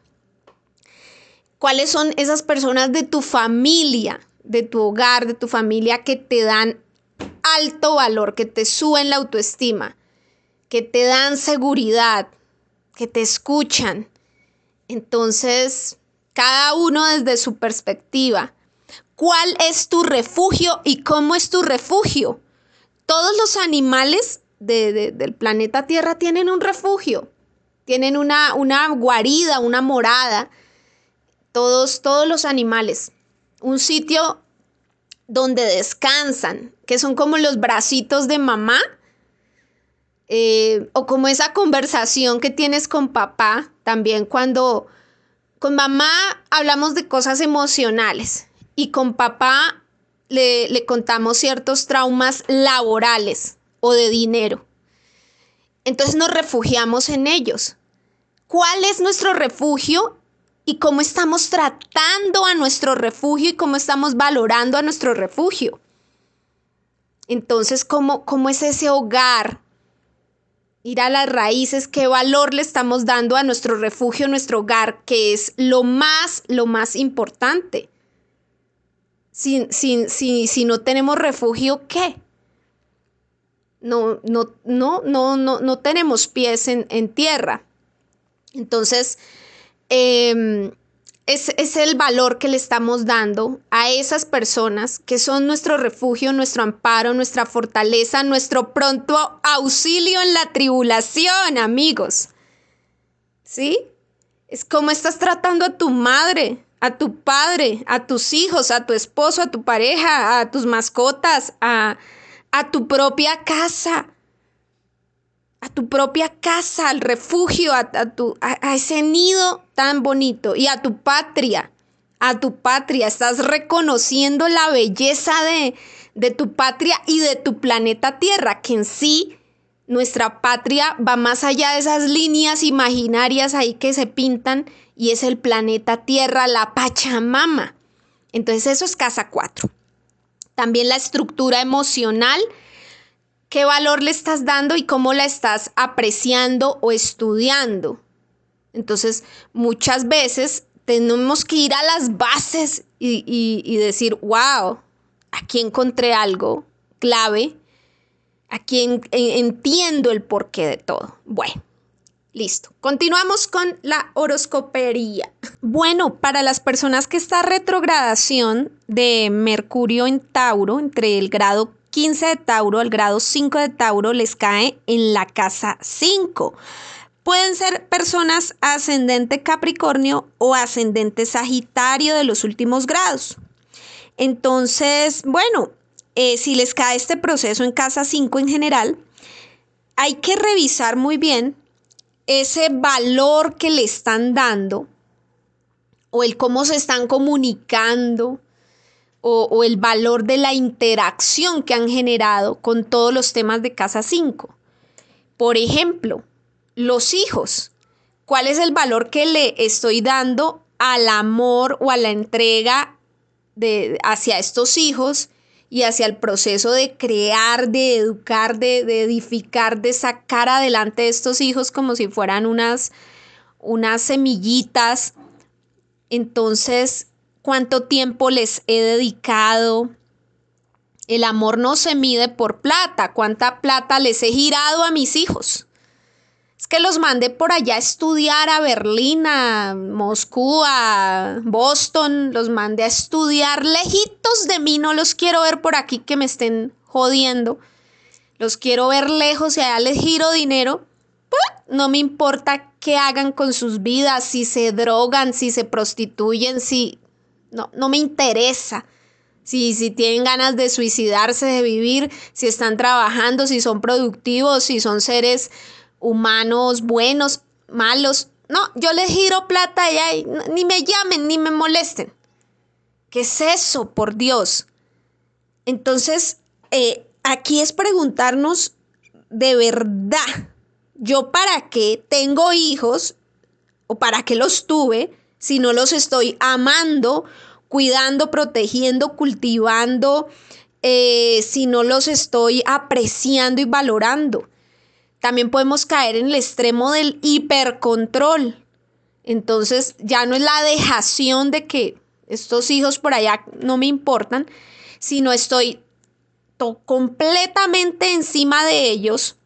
¿Cuáles son esas personas de tu familia, de tu hogar, de tu familia que te dan alto valor, que te suben la autoestima, que te dan seguridad, que te escuchan? Entonces, cada uno desde su perspectiva ¿Cuál es tu refugio y cómo es tu refugio? Todos los animales del planeta Tierra tienen un refugio, tienen una, una guarida, una morada. Todos, todos los animales. Un sitio donde descansan, que son como los bracitos de mamá, eh, o como esa conversación que tienes con papá, también cuando con mamá hablamos de cosas emocionales y con papá le, contamos ciertos traumas laborales o de dinero. Entonces nos refugiamos en ellos. ¿Cuál es nuestro refugio y cómo estamos tratando a nuestro refugio y cómo estamos valorando a nuestro refugio? Entonces, ¿cómo, cómo es ese hogar? Ir a las raíces, qué valor le estamos dando a nuestro refugio, nuestro hogar, que es lo más, lo más importante si, no tenemos refugio, ¿qué? No, no, no, no, no, no tenemos pies en, tierra. Entonces, em, es, es, el valor que le estamos dando a esas personas que son nuestro refugio, nuestro amparo, nuestra fortaleza, nuestro pronto auxilio en la tribulación, amigos. ¿Sí? Es como estás tratando a tu madre, a tu padre, a tus hijos, a tu esposo, a tu pareja, a tus mascotas, a, tu propia casa, a tu propia casa, al refugio, a, tu, a, ese nido tan bonito y a tu patria, a tu patria. Estás reconociendo la belleza de, de tu patria y de tu planeta Tierra, que en sí nuestra patria va más allá de esas líneas imaginarias ahí que se pintan y es el planeta Tierra, la Pachamama. Entonces eso es casa 4. También la estructura emocional, qué valor le estás dando y cómo la estás apreciando o estudiando. Entonces muchas veces tenemos que ir a las bases y, decir, wow, aquí encontré algo clave, aquí entiendo el porqué de todo. Bueno. Listo. Continuamos con la horoscopería. Bueno, para las personas que esta retrogradación de Mercurio en Tauro, entre el grado 15 de Tauro al grado 5 de Tauro, les cae en la casa 5. Pueden ser personas ascendente Capricornio o ascendente Sagitario de los últimos grados. Entonces, bueno, eh, si les cae este proceso en casa 5 en general, hay que revisar muy bien ese valor que le están dando o el cómo se están comunicando, o, el valor de la interacción que han generado con todos los temas de Casa 5. Por ejemplo, los hijos. ¿Cuál es el valor que le estoy dando al amor o a la entrega de, hacia estos hijos y hacia el proceso de crear, de educar, de, edificar, de sacar adelante estos hijos como si fueran unas, unas semillitas? Entonces, cuánto tiempo les he dedicado. El amor no se mide por plata, cuánta plata les he girado a mis hijos. Es que los mandé por allá a estudiar a Berlín, a Moscú, a Boston, los mandé a estudiar lejitos de mí, no los quiero ver por aquí que me estén jodiendo. Los quiero ver lejos y allá les giro dinero. No me importa qué hagan con sus vidas, si se drogan, si se prostituyen, si no, no me interesa. Si, si tienen ganas de suicidarse, de vivir, si están trabajando, si son productivos, si son seres humanos buenos, malos. No, yo les giro plata y ni me llamen, ni me molesten. ¿Qué es eso, por Dios? Entonces, eh, aquí es preguntarnos de verdad, ¿yo para qué tengo hijos o para qué los tuve? si no los estoy amando, cuidando, protegiendo, cultivando, eh, si no los estoy apreciando y valorando. También podemos caer en el extremo del hipercontrol. Entonces ya no es la dejación de que estos hijos por allá no me importan, sino estoy completamente encima de ellos,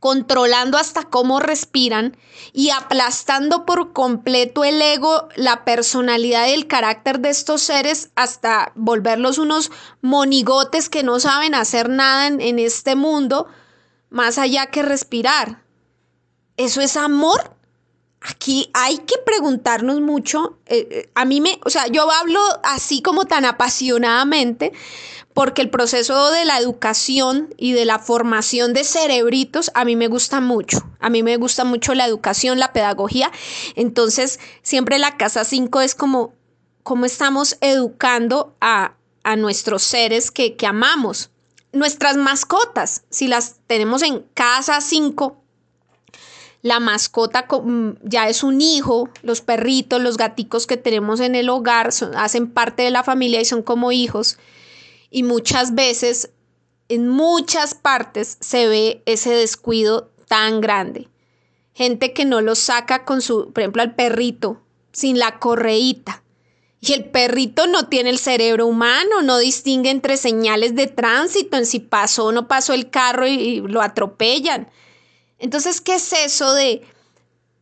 controlando hasta cómo respiran y aplastando por completo el ego, la personalidad y el carácter de estos seres hasta volverlos unos monigotes que no saben hacer nada en, este mundo más allá que respirar. ¿Eso es amor? Aquí hay que preguntarnos mucho. Eh, eh, a mí me, o sea, yo hablo así como tan apasionadamente, porque el proceso de la educación y de la formación de cerebritos a mí me gusta mucho. A mí me gusta mucho la educación, la pedagogía. Entonces, siempre la casa 5 es como cómo estamos educando a, nuestros seres que, que amamos. Nuestras mascotas, si las tenemos en casa 5, la mascota mm, ya es un hijo, los perritos, los gaticos que tenemos en el hogar hacen parte de la familia y son como hijos y muchas veces en muchas partes se ve ese descuido tan grande. Gente que no lo saca con su, por ejemplo, al perrito sin la correíta. Y el perrito no tiene el cerebro humano, no distingue entre señales de tránsito, en si pasó o no pasó el carro y lo atropellan. Entonces, ¿qué es eso de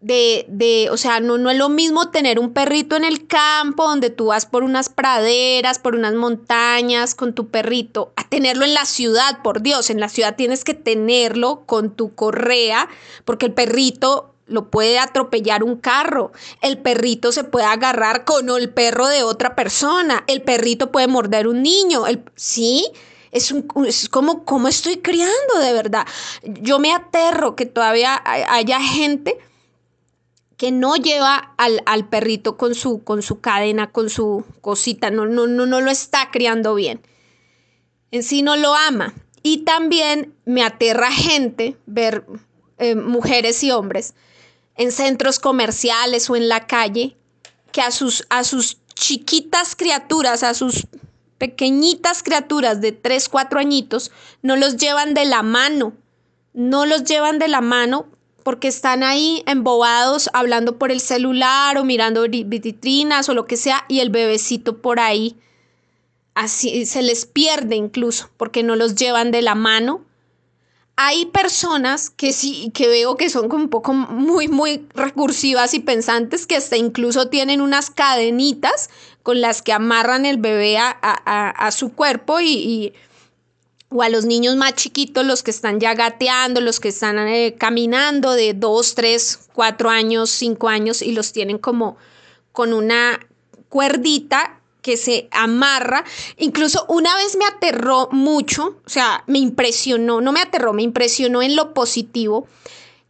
de, de, o sea, no, no es lo mismo tener un perrito en el campo donde tú vas por unas praderas, por unas montañas con tu perrito, a tenerlo en la ciudad, por Dios, en la ciudad tienes que tenerlo con tu correa, porque el perrito lo puede atropellar un carro, el perrito se puede agarrar con el perro de otra persona, el perrito puede morder un niño, el, ¿sí? Es, un, es como, como estoy criando de verdad. Yo me aterro que todavía haya gente que no lleva al, perrito con su, con su cadena, con su cosita, no, no, no, no lo está criando bien. En sí no lo ama. Y también me aterra gente ver eh, mujeres y hombres en centros comerciales o en la calle que a sus, a sus chiquitas criaturas, a sus pequeñitas criaturas de 3, 4 añitos, no los llevan de la mano, no los llevan de la mano porque están ahí embobados hablando por el celular o mirando vitrinas o lo que sea y el bebecito por ahí así se les pierde incluso porque no los llevan de la mano. Hay personas que sí que veo que son como un poco muy muy recursivas y pensantes que hasta incluso tienen unas cadenitas con las que amarran el bebé a, su cuerpo y o a los niños más chiquitos, los que están ya gateando, los que están eh, caminando de 2, 3, 4 años, 5 años y los tienen como con una cuerdita que se amarra. Incluso una vez me aterró mucho, o sea, me impresionó, no me aterró, me impresionó en lo positivo,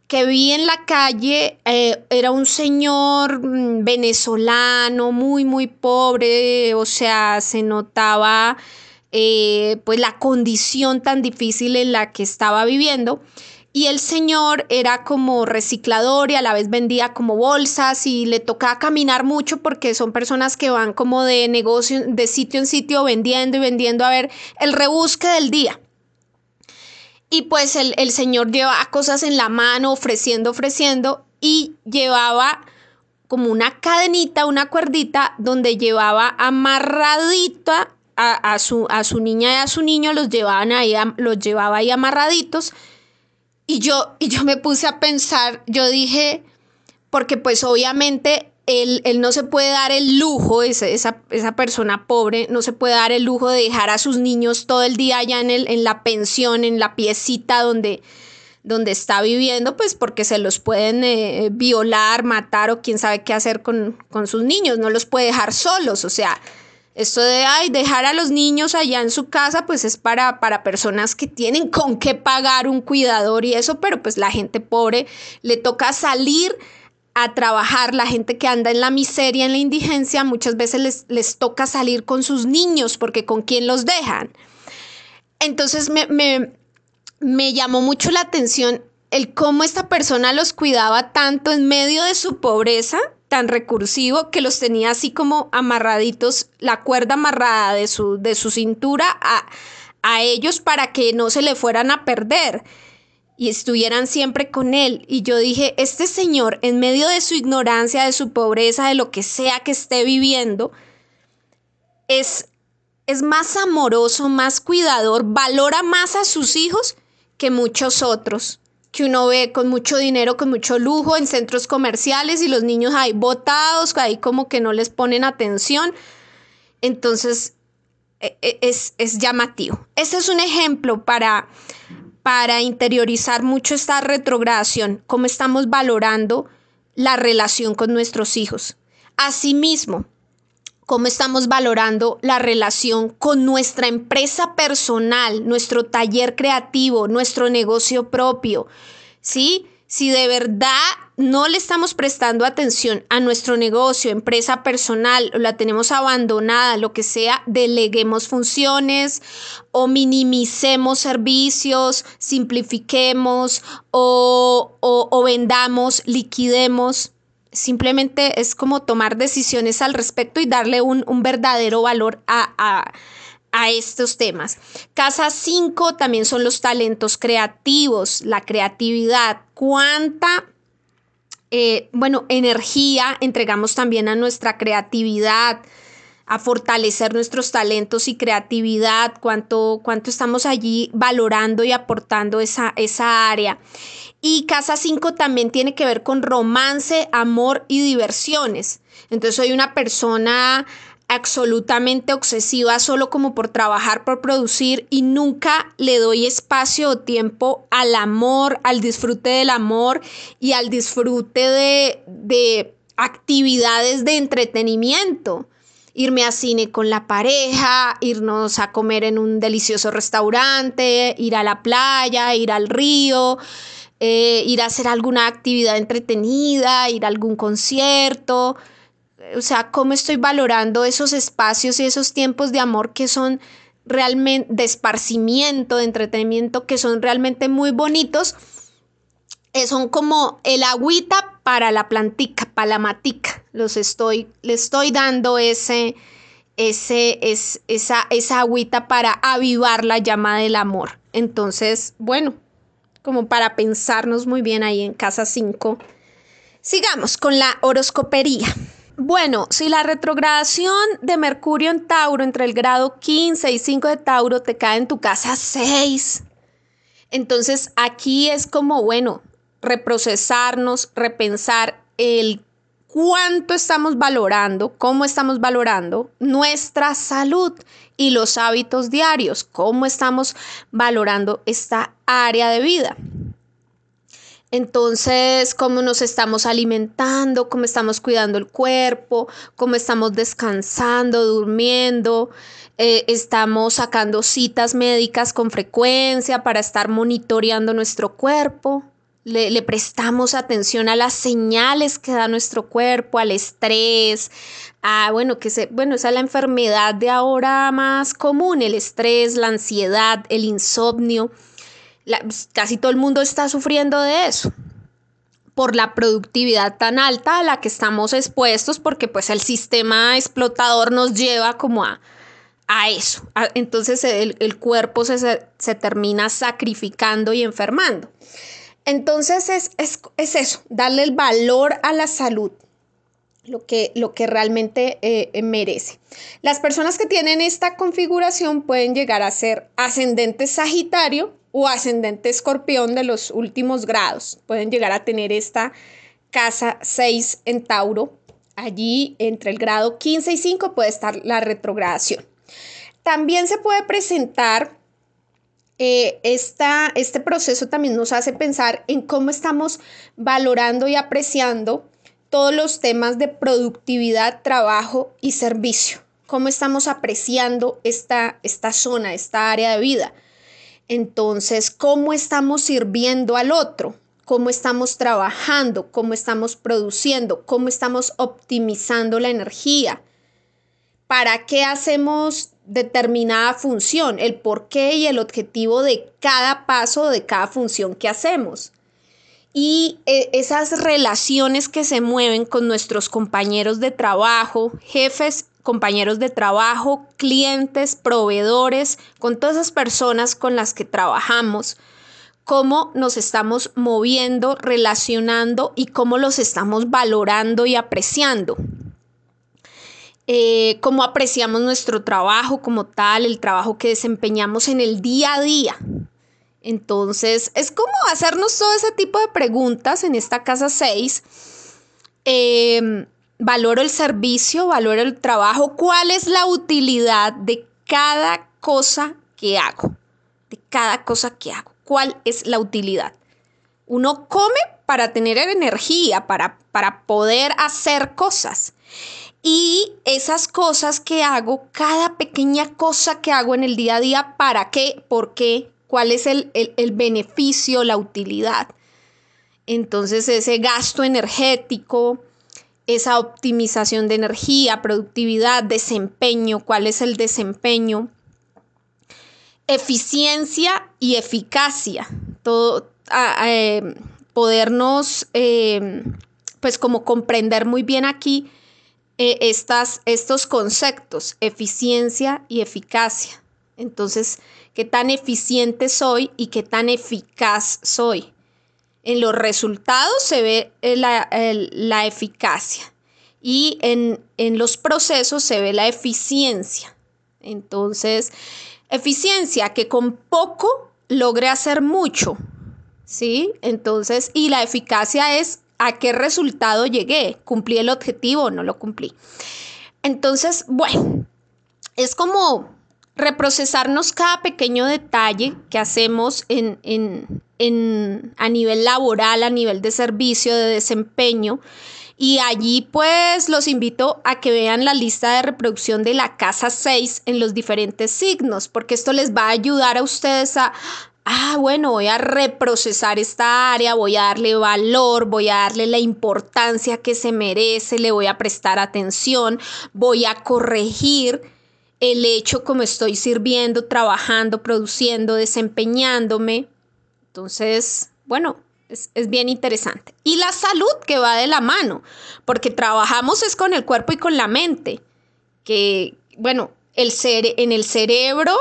que vi en la calle eh, era un señor mm, venezolano, muy, muy pobre, o sea, se notaba eh, pues la condición tan difícil en la que estaba viviendo. Y el señor era como reciclador y a la vez vendía como bolsas y le tocaba caminar mucho porque son personas que van como de negocio, de sitio en sitio vendiendo y vendiendo a ver el rebusque del día. Y pues el, el señor llevaba cosas en la mano, ofreciendo, ofreciendo y llevaba como una cadenita, una cuerdita donde llevaba amarradita a, su, a su niña y a su niño los, llevaban ahí, los llevaba ahí amarraditos. Y yo, y yo me puse a pensar, yo dije, porque pues obviamente él, él no se puede dar el lujo, esa, esa, persona pobre, no se puede dar el lujo de dejar a sus niños todo el día allá en, el, en la pensión, en la piecita donde, donde está viviendo, pues porque se los pueden eh, violar, matar o quién sabe qué hacer con, con sus niños, no los puede dejar solos, o sea, esto de ay, dejar a los niños allá en su casa, pues es para, para personas que tienen con qué pagar un cuidador y eso, pero pues la gente pobre le toca salir a trabajar, la gente que anda en la miseria, en la indigencia, muchas veces les, les toca salir con sus niños porque con quién los dejan. Entonces me, me, me llamó mucho la atención el cómo esta persona los cuidaba tanto en medio de su pobreza tan recursivo que los tenía así como amarraditos, la cuerda amarrada de su, de su cintura a, a ellos para que no se le fueran a perder y estuvieran siempre con él. Y yo dije, este señor, en medio de su ignorancia, de su pobreza, de lo que sea que esté viviendo, es, es más amoroso, más cuidador, valora más a sus hijos que muchos otros que uno ve con mucho dinero, con mucho lujo en centros comerciales y los niños ahí botados, ahí como que no les ponen atención. Entonces, e, e, es, es llamativo. Ese es un ejemplo para, para interiorizar mucho esta retrogradación, cómo estamos valorando la relación con nuestros hijos. Asimismo, cómo estamos valorando la relación con nuestra empresa personal, nuestro taller creativo, nuestro negocio propio. ¿Sí? Si de verdad no le estamos prestando atención a nuestro negocio, empresa personal, o la tenemos abandonada, lo que sea, deleguemos funciones o minimicemos servicios, simplifiquemos o, o vendamos, liquidemos. Simplemente es como tomar decisiones al respecto y darle un, verdadero valor a, estos temas. Casa 5 también son los talentos creativos, la creatividad. ¿Cuánta, eh, bueno, energía entregamos también a nuestra creatividad? a fortalecer nuestros talentos y creatividad, cuánto, cuánto estamos allí valorando y aportando esa, esa área. Y casa 5 también tiene que ver con romance, amor y diversiones. Entonces soy una persona absolutamente obsesiva solo como por trabajar, por producir y nunca le doy espacio o tiempo al amor, al disfrute del amor y al disfrute de, de actividades de entretenimiento. Irme a cine con la pareja, irnos a comer en un delicioso restaurante, ir a la playa, ir al río, eh, ir a hacer alguna actividad entretenida, ir a algún concierto. O sea, cómo estoy valorando esos espacios y esos tiempos de amor que son realmente de esparcimiento, de entretenimiento, que son realmente muy bonitos. Eh, son como el agüita para la plantica, para la matica. Los estoy, le estoy dando ese, ese, es, esa, esa agüita para avivar la llama del amor. Entonces, bueno, como para pensarnos muy bien ahí en casa 5. Sigamos con la horoscopería. Bueno, si la retrogradación de Mercurio en Tauro entre el grado 15 y 5 de Tauro te cae en tu casa 6, entonces aquí es como, bueno, reprocesarnos, repensar el cuánto estamos valorando, cómo estamos valorando nuestra salud y los hábitos diarios, cómo estamos valorando esta área de vida. Entonces, cómo nos estamos alimentando, cómo estamos cuidando el cuerpo, cómo estamos descansando, durmiendo, eh, estamos sacando citas médicas con frecuencia para estar monitoreando nuestro cuerpo. le, prestamos atención a las señales que da nuestro cuerpo, al estrés, a, bueno, que se, bueno, esa es la enfermedad de ahora más común, el estrés, la ansiedad, el insomnio. casi todo el mundo está sufriendo de eso por la productividad tan alta a la que estamos expuestos, porque pues el sistema explotador nos lleva como a, a eso. entonces el, cuerpo se, se, termina sacrificando y enfermando. Entonces es, eso, darle el valor a la salud, lo que, lo que realmente eh, merece. Las personas que tienen esta configuración pueden llegar a ser ascendente Sagitario o ascendente Escorpión de los últimos grados. Pueden llegar a tener esta casa 6 en Tauro. Allí entre el grado 15 y 5 puede estar la retrogradación. También se puede presentar eh, este proceso también nos hace pensar en cómo estamos valorando y apreciando todos los temas de productividad, trabajo y servicio. Cómo estamos apreciando esta, esta zona, esta área de vida. Entonces, cómo estamos sirviendo al otro, cómo estamos trabajando, cómo estamos produciendo, cómo estamos optimizando la energía. ¿Para qué hacemos determinada función, el porqué y el objetivo de cada paso, de cada función que hacemos. Y eh, esas relaciones que se mueven con nuestros compañeros de trabajo, jefes, compañeros de trabajo, clientes, proveedores, con todas esas personas con las que trabajamos, cómo nos estamos moviendo, relacionando y cómo los estamos valorando y apreciando. Eh, cómo apreciamos nuestro trabajo como tal, el trabajo que desempeñamos en el día a día. Entonces, es como hacernos todo ese tipo de preguntas en esta casa 6. Em, valoro el servicio, valoro el trabajo, cuál es la utilidad de cada cosa que hago, de cada cosa que hago, cuál es la utilidad. Uno come para tener energía, para, para poder hacer cosas. Y esas cosas que hago, cada pequeña cosa que hago en el día a día, ¿para qué? ¿Por qué? ¿Cuál es el, beneficio, la utilidad? Entonces ese gasto energético, esa optimización de energía, productividad, desempeño, cuál es el desempeño, eficiencia y eficacia, todo, eh, podernos eh, pues como comprender muy bien aquí eh, estas, estos conceptos, eficiencia y eficacia. Entonces, ¿qué tan eficiente soy y qué tan eficaz soy? En los resultados se ve eh, la, eficacia y en, en los procesos se ve la eficiencia. Entonces, eficiencia que con poco logre hacer mucho, ¿sí? Entonces, y la eficacia es a qué resultado llegué, cumplí el objetivo o no lo cumplí. Entonces, bueno, es como reprocesarnos cada pequeño detalle que hacemos en, en, a nivel laboral, a nivel de servicio, de desempeño. Y allí pues los invito a que vean la lista de reproducción de la casa 6 en los diferentes signos, porque esto les va a ayudar a ustedes a ah, bueno, voy a reprocesar esta área, voy a darle valor, voy a darle la importancia que se merece, le voy a prestar atención, voy a corregir el hecho como estoy sirviendo, trabajando, produciendo, desempeñándome. Entonces, bueno, es, bien interesante. Y la salud que va de la mano, porque trabajamos es con el cuerpo y con la mente, que, bueno, el en el cerebro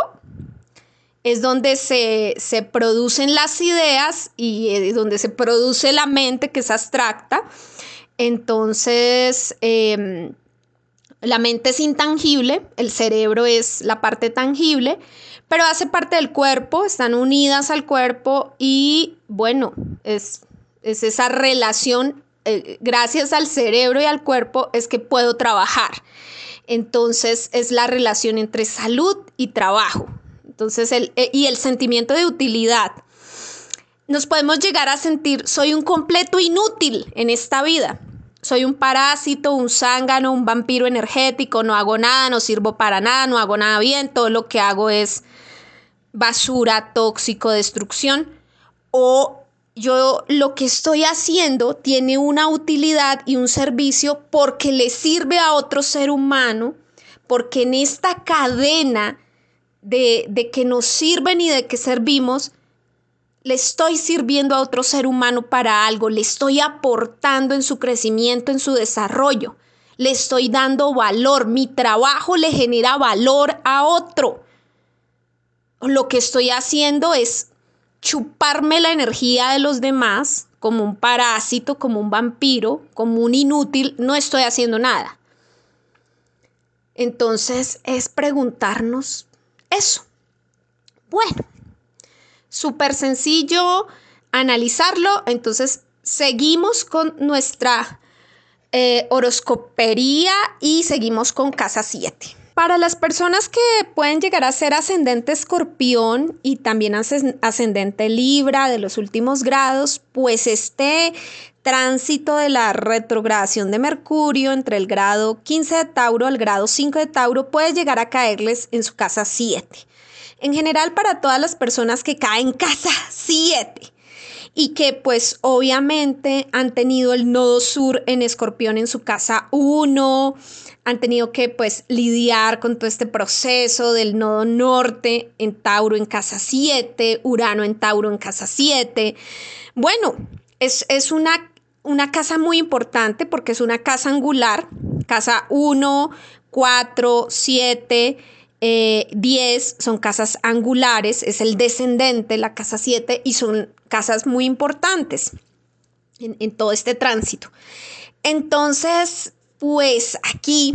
es donde se, producen las ideas y eh, donde se produce la mente que es abstracta. Entonces, em, la mente es intangible, el cerebro es la parte tangible, pero hace parte del cuerpo, están unidas al cuerpo y bueno, es, es esa relación, eh, gracias al cerebro y al cuerpo es que puedo trabajar. Entonces es la relación entre salud y trabajo. Entonces, el, eh, y el sentimiento de utilidad. Nos podemos llegar a sentir, soy un completo inútil en esta vida. Soy un parásito, un zángano, un vampiro energético, no hago nada, no sirvo para nada, no hago nada bien, todo lo que hago es basura, tóxico, destrucción. O yo lo que estoy haciendo tiene una utilidad y un servicio porque le sirve a otro ser humano, porque en esta cadena de, de que nos sirven y de que servimos, le estoy sirviendo a otro ser humano para algo, le estoy aportando en su crecimiento, en su desarrollo, le estoy dando valor, mi trabajo le genera valor a otro. Lo que estoy haciendo es chuparme la energía de los demás como un parásito, como un vampiro, como un inútil, no estoy haciendo nada. Entonces es preguntarnos eso. Bueno, súper sencillo analizarlo. Entonces, seguimos con nuestra eh, horoscopería y seguimos con casa 7. Para las personas que pueden llegar a ser ascendente escorpión y también ascendente libra de los últimos grados, pues este tránsito de la retrogradación de Mercurio entre el grado 15 de Tauro al grado 5 de Tauro puede llegar a caerles en su casa 7 en general para todas las personas que caen en casa 7 y que pues obviamente han tenido el nodo sur en escorpión en su casa 1, han tenido que pues lidiar con todo este proceso del nodo norte en Tauro en casa 7, Urano en Tauro en casa 7. Bueno, es, es una, una casa muy importante porque es una casa angular, casa 1, 4, 7 10 eh, son casas angulares, es el descendente, la casa 7, y son casas muy importantes en, en todo este tránsito. Entonces, pues aquí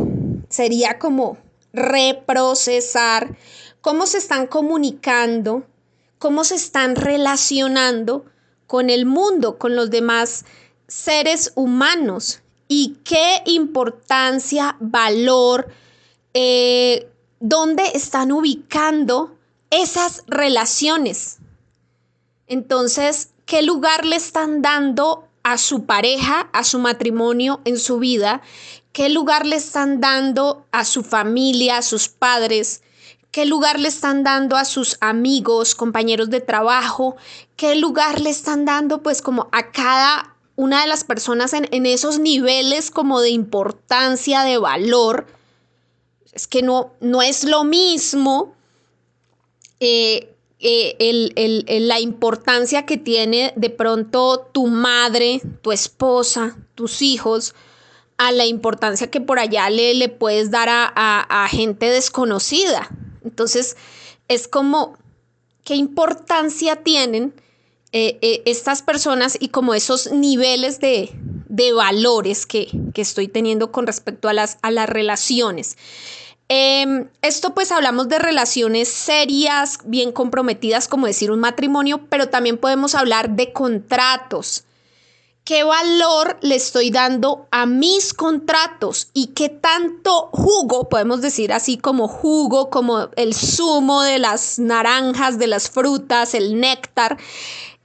sería como reprocesar cómo se están comunicando, cómo se están relacionando con el mundo, con los demás seres humanos y qué importancia, valor, eh, dónde están ubicando esas relaciones. Entonces, ¿qué lugar le están dando a su pareja, a su matrimonio en su vida? ¿Qué lugar le están dando a su familia, a sus padres? ¿Qué lugar le están dando a sus amigos, compañeros de trabajo? ¿Qué lugar le están dando pues como a cada una de las personas en, esos niveles como de importancia, de valor? Es que no, no es lo mismo eh, eh, la importancia que tiene de pronto tu madre, tu esposa, tus hijos, a la importancia que por allá le, le puedes dar a, gente desconocida. Entonces, es como, ¿qué importancia tienen eh, estas personas y como esos niveles de, valores que, que, estoy teniendo con respecto a las, a las relaciones? Em, esto pues hablamos de relaciones serias, bien comprometidas, como decir un matrimonio, pero también podemos hablar de contratos. ¿Qué valor le estoy dando a mis contratos y qué tanto jugo, podemos decir así como jugo, como el zumo de las naranjas, de las frutas, el néctar,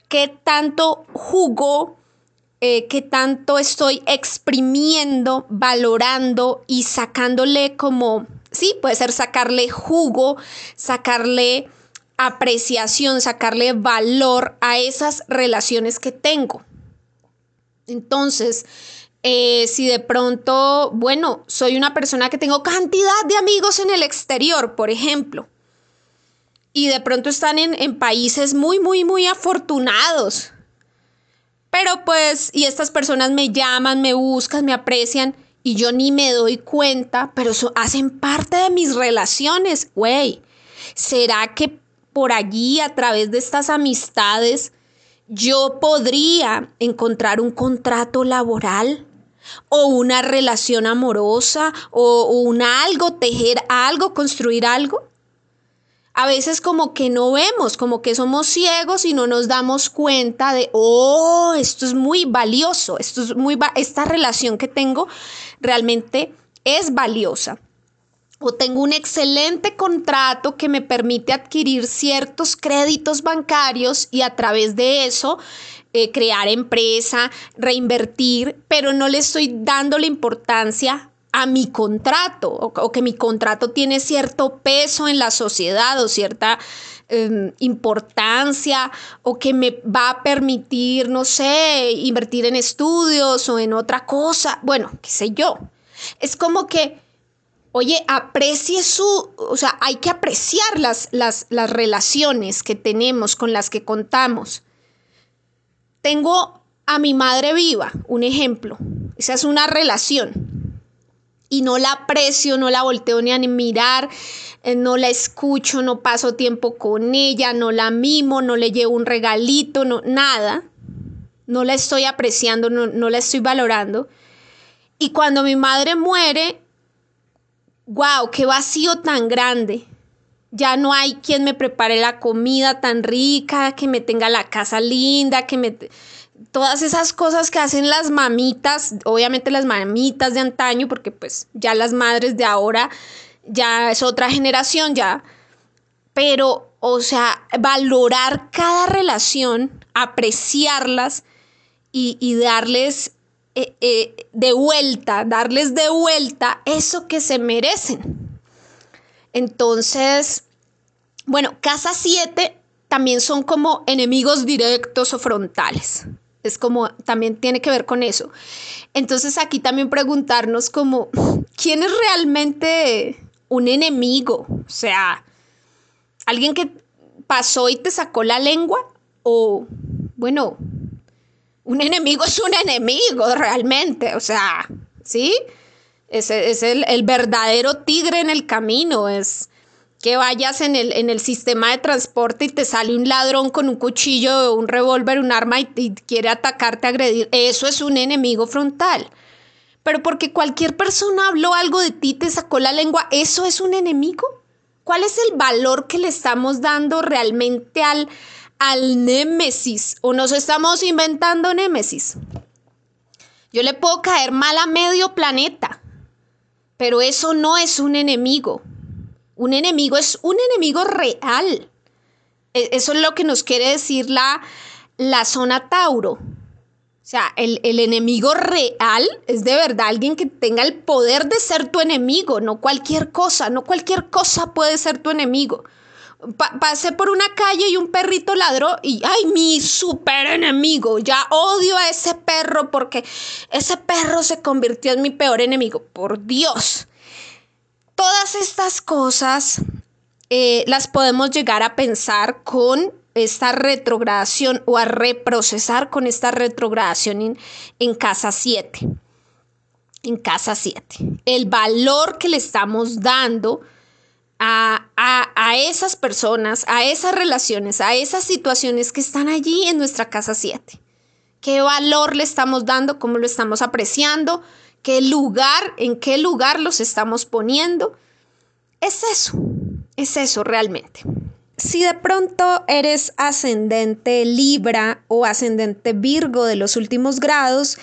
qué tanto jugo, eh, tanto estoy exprimiendo, valorando y sacándole como sí, puede ser sacarle jugo, sacarle apreciación, sacarle valor a esas relaciones que tengo. Entonces, eh, si de pronto, bueno, soy una persona que tengo cantidad de amigos en el exterior, por ejemplo, y de pronto están en, en países muy, muy, muy afortunados, pero pues, y estas personas me llaman, me buscan, me aprecian, y yo ni me doy cuenta, pero eso hacen parte de mis relaciones, güey. ¿Será que por allí, a través de estas amistades, yo podría encontrar un contrato laboral? o una relación amorosa o, un algo, tejer algo, construir algo. A veces como que no vemos, como que somos ciegos y no nos damos cuenta de, oh, esto es muy valioso, esto es muy esta relación que tengo realmente es valiosa. O tengo un excelente contrato que me permite adquirir ciertos créditos bancarios y a través de eso eh, crear empresa, reinvertir, pero no le estoy dando la importancia a mi contrato o, que mi contrato tiene cierto peso en la sociedad o cierta, em, importancia o que me va a permitir, no sé, invertir en estudios o en otra cosa. Bueno, qué sé yo. Es como que, oye, aprecie su, o sea, hay que apreciar las, las, las relaciones que tenemos, con las que contamos. Tengo a mi madre viva, un ejemplo. Esa es una relación. Y no la aprecio, no la volteo ni a mirar, eh, no la escucho, no paso tiempo con ella, no la mimo, no le llevo un regalito, no, nada. No la estoy apreciando, no, no la estoy valorando. Y cuando mi madre muere, wow, qué vacío tan grande. Ya no hay quien me prepare la comida tan rica, que me tenga la casa linda, que me todas esas cosas que hacen las mamitas, obviamente las mamitas de antaño, porque pues ya las madres de ahora ya es otra generación ya, pero o sea, valorar cada relación, apreciarlas y, darles eh, eh, de vuelta, darles de vuelta eso que se merecen. Entonces, bueno, casa 7 también son como enemigos directos o frontales. Es como, también tiene que ver con eso. Entonces aquí también preguntarnos como, ¿quién es realmente un enemigo? O sea, alguien que pasó y te sacó la lengua o, bueno, un enemigo es un enemigo realmente, o sea, ¿sí? Es, es el, el verdadero tigre en el camino, es que vayas en el, en el sistema de transporte y te sale un ladrón con un cuchillo, un revólver, un arma y, quiere atacarte, agredir. Eso es un enemigo frontal. Pero porque cualquier persona habló algo de ti, te sacó la lengua, ¿eso es un enemigo? ¿Cuál es el valor que le estamos dando realmente al, al némesis? ¿O nos estamos inventando némesis? Yo le puedo caer mal a medio planeta, pero eso no es un enemigo. Un enemigo es un enemigo real. E, eso es lo que nos quiere decir la, la zona Tauro. O sea, el, enemigo real es de verdad alguien que tenga el poder de ser tu enemigo, no cualquier cosa, no cualquier cosa puede ser tu enemigo. pasé por una calle y un perrito ladró y, ay, mi super enemigo, ya odio a ese perro porque ese perro se convirtió en mi peor enemigo, por Dios. Todas estas cosas eh, las podemos llegar a pensar con esta retrogradación o a reprocesar con esta retrogradación en, casa 7. En casa 7. El valor que le estamos dando a, a, esas personas, a esas relaciones, a esas situaciones que están allí en nuestra casa 7. ¿Qué valor le estamos dando? ¿Cómo lo estamos apreciando? Qué lugar, en qué lugar los estamos poniendo. Es eso, es eso realmente. Si de pronto eres ascendente Libra o ascendente Virgo de los últimos grados,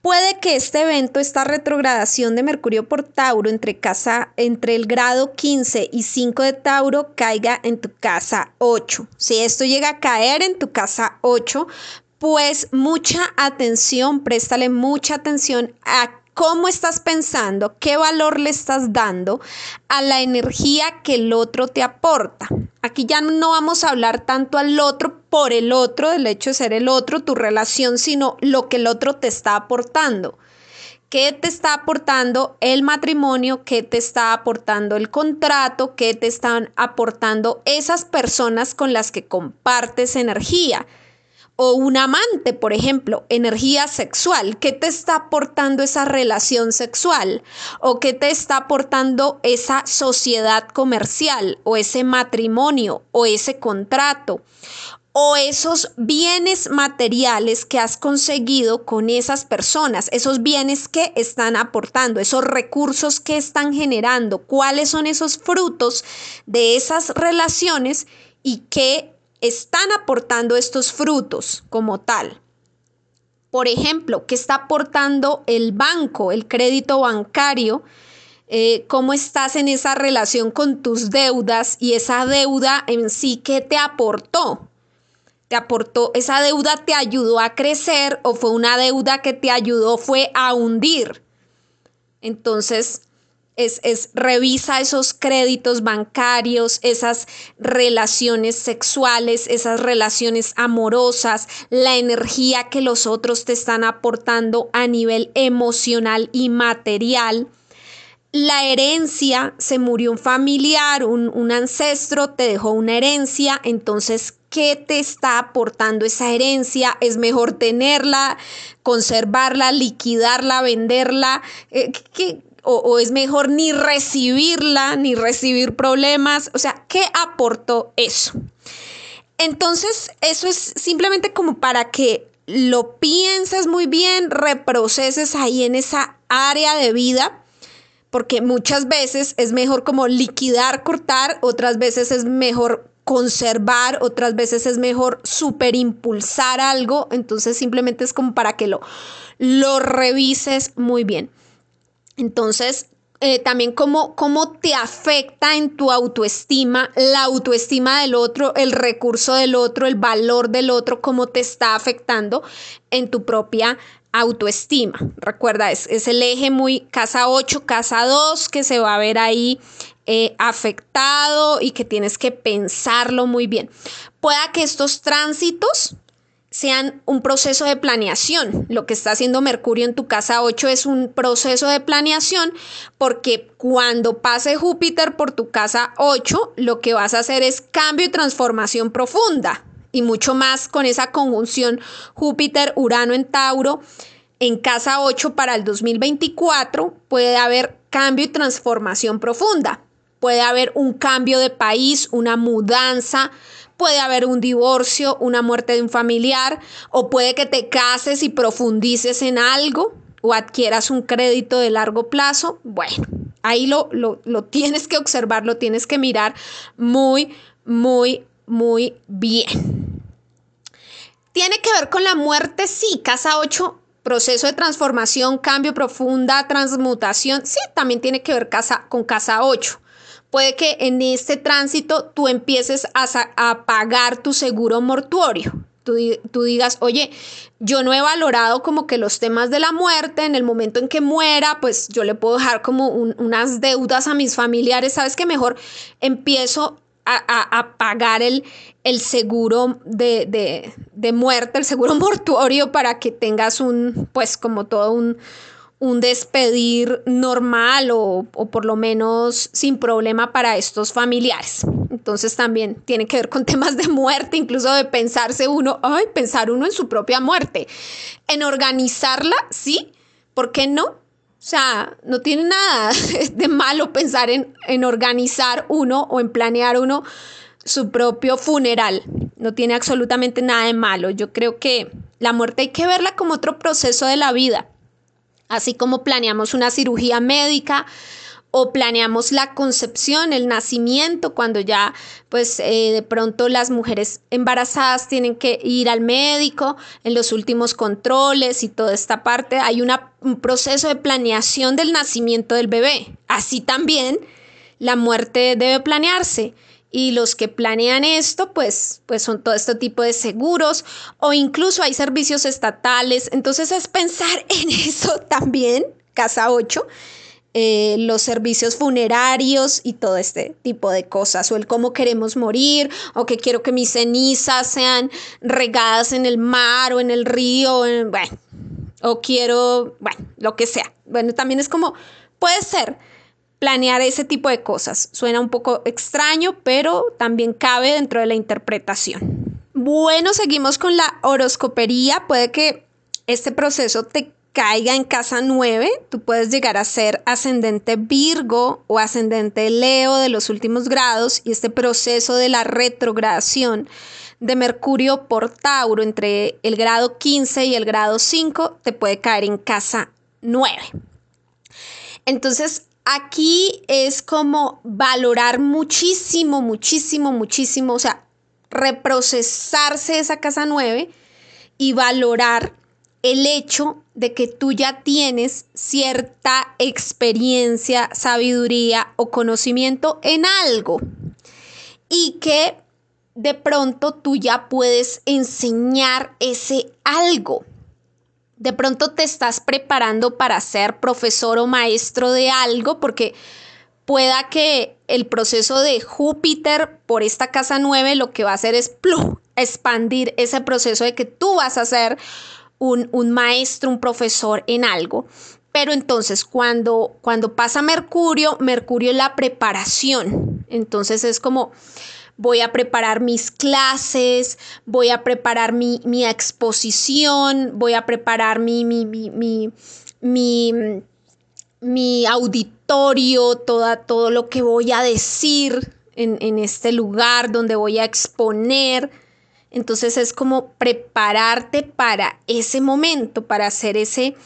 puede que este evento, esta retrogradación de Mercurio por Tauro entre, casa, entre el grado 15 y 5 de Tauro caiga en tu casa 8. Si esto llega a caer en tu casa 8, pues mucha atención, préstale mucha atención a cómo estás pensando, qué valor le estás dando a la energía que el otro te aporta. Aquí ya no vamos a hablar tanto al otro por el otro, del hecho de ser el otro, tu relación, sino lo que el otro te está aportando. ¿Qué te está aportando el matrimonio? ¿Qué te está aportando el contrato? ¿Qué te están aportando esas personas con las que compartes energía? O un amante, por ejemplo, energía sexual. ¿Qué te está aportando esa relación sexual? ¿O qué te está aportando esa sociedad comercial o ese matrimonio o ese contrato? o esos bienes materiales que has conseguido con esas personas, esos bienes que están aportando, esos recursos que están generando, cuáles son esos frutos de esas relaciones y qué están aportando estos frutos como tal. Por ejemplo, ¿qué está aportando el banco, el crédito bancario? Eh, ¿Cómo estás en esa relación con tus deudas y esa deuda en sí qué te aportó? ¿Te aportó, esa deuda te ayudó a crecer o fue una deuda que te ayudó, fue a hundir? Entonces, es, es, revisa esos créditos bancarios, esas relaciones sexuales, esas relaciones amorosas, la energía que los otros te están aportando a nivel emocional y material. La herencia, se murió un familiar, un, un ancestro, te dejó una herencia, entonces qué te está aportando esa herencia, es mejor tenerla, conservarla, liquidarla, venderla, eh, o, es mejor ni recibirla, ni recibir problemas, o sea, ¿qué aportó eso? Entonces, eso es simplemente como para que lo pienses muy bien, reproceses ahí en esa área de vida, porque muchas veces es mejor como liquidar, cortar, otras veces es mejor conservar, otras veces es mejor superimpulsar algo, entonces simplemente es como para que lo, lo revises muy bien. Entonces, eh, también cómo, cómo te afecta en tu autoestima, la autoestima del otro, el recurso del otro, el valor del otro, cómo te está afectando en tu propia autoestima. Recuerda, es, es el eje muy casa 8, casa 2 que se va a ver ahí eh, afectado y que tienes que pensarlo muy bien. Pueda que estos tránsitos sean un proceso de planeación. Lo que está haciendo Mercurio en tu casa 8 es un proceso de planeación porque cuando pase Júpiter por tu casa 8, lo que vas a hacer es cambio y transformación profunda y mucho más con esa conjunción Júpiter-Urano en Tauro. En casa 8 para el 2024 puede haber cambio y transformación profunda puede haber un cambio de país, una mudanza, puede haber un divorcio, una muerte de un familiar, o puede que te cases y profundices en algo o adquieras un crédito de largo plazo. Bueno, ahí lo, lo, lo tienes que observar, lo tienes que mirar muy, muy, muy bien. Tiene que ver con la muerte, sí, casa 8 proceso de transformación, cambio profunda, transmutación, sí, también tiene que ver casa, con casa 8. Puede que en este tránsito tú empieces a, pagar tu seguro mortuorio. Tú, digas, oye, yo no he valorado como que los temas de la muerte, en el momento en que muera, pues yo le puedo dejar como unas deudas a mis familiares, sabes que mejor empiezo a, pagar el, el seguro de, de, muerte, el seguro mortuorio para que tengas un, pues como todo un, un despedir normal o, por lo menos sin problema para estos familiares. Entonces también tiene que ver con temas de muerte, incluso de pensarse uno, ay, pensar uno en su propia muerte. En organizarla, sí, ¿por qué no? O sea, no tiene nada de malo pensar en, en organizar uno o en planear uno su propio funeral. No tiene absolutamente nada de malo. Yo creo que la muerte hay que verla como otro proceso de la vida así como planeamos una cirugía médica o planeamos la concepción, el nacimiento, cuando ya pues eh, de pronto las mujeres embarazadas tienen que ir al médico en los últimos controles y toda esta parte, hay un proceso de planeación del nacimiento del bebé. Así también la muerte debe planearse y los que planean esto, pues, pues son todo este tipo de seguros o incluso hay servicios estatales. Entonces es pensar en eso también, casa 8, eh, los servicios funerarios y todo este tipo de cosas, o el cómo queremos morir, o que quiero que mis cenizas sean regadas en el mar o en el río, bueno, o quiero, bueno, lo que sea. Bueno, también es como, puede ser planear ese tipo de cosas. Suena un poco extraño, pero también cabe dentro de la interpretación. Bueno, seguimos con la horoscopería. Puede que este proceso te caiga en casa 9, tú puedes llegar a ser ascendente Virgo o ascendente Leo de los últimos grados y este proceso de la retrogradación de Mercurio por Tauro entre el grado 15 y el grado 5 te puede caer en casa 9. Entonces, aquí es como valorar muchísimo, muchísimo, muchísimo, o sea, reprocesarse esa casa 9 y valorar el hecho de que tú ya tienes cierta experiencia, sabiduría o conocimiento en algo y que de pronto tú ya puedes enseñar ese algo. De pronto te estás preparando para ser profesor o maestro de algo porque pueda que el proceso de Júpiter por esta casa 9 lo que va a hacer es expandir ese proceso de que tú vas a ser un, un, maestro, un profesor en algo. Pero entonces cuando, cuando pasa Mercurio, Mercurio es la preparación. Entonces es como voy a preparar mis clases, voy a preparar mi, mi exposición, voy a preparar mi, mi, mi, mi mi auditorio, toda, todo lo que voy a decir en, en este lugar donde voy a exponer. Entonces es como prepararte para ese momento, para hacer ese,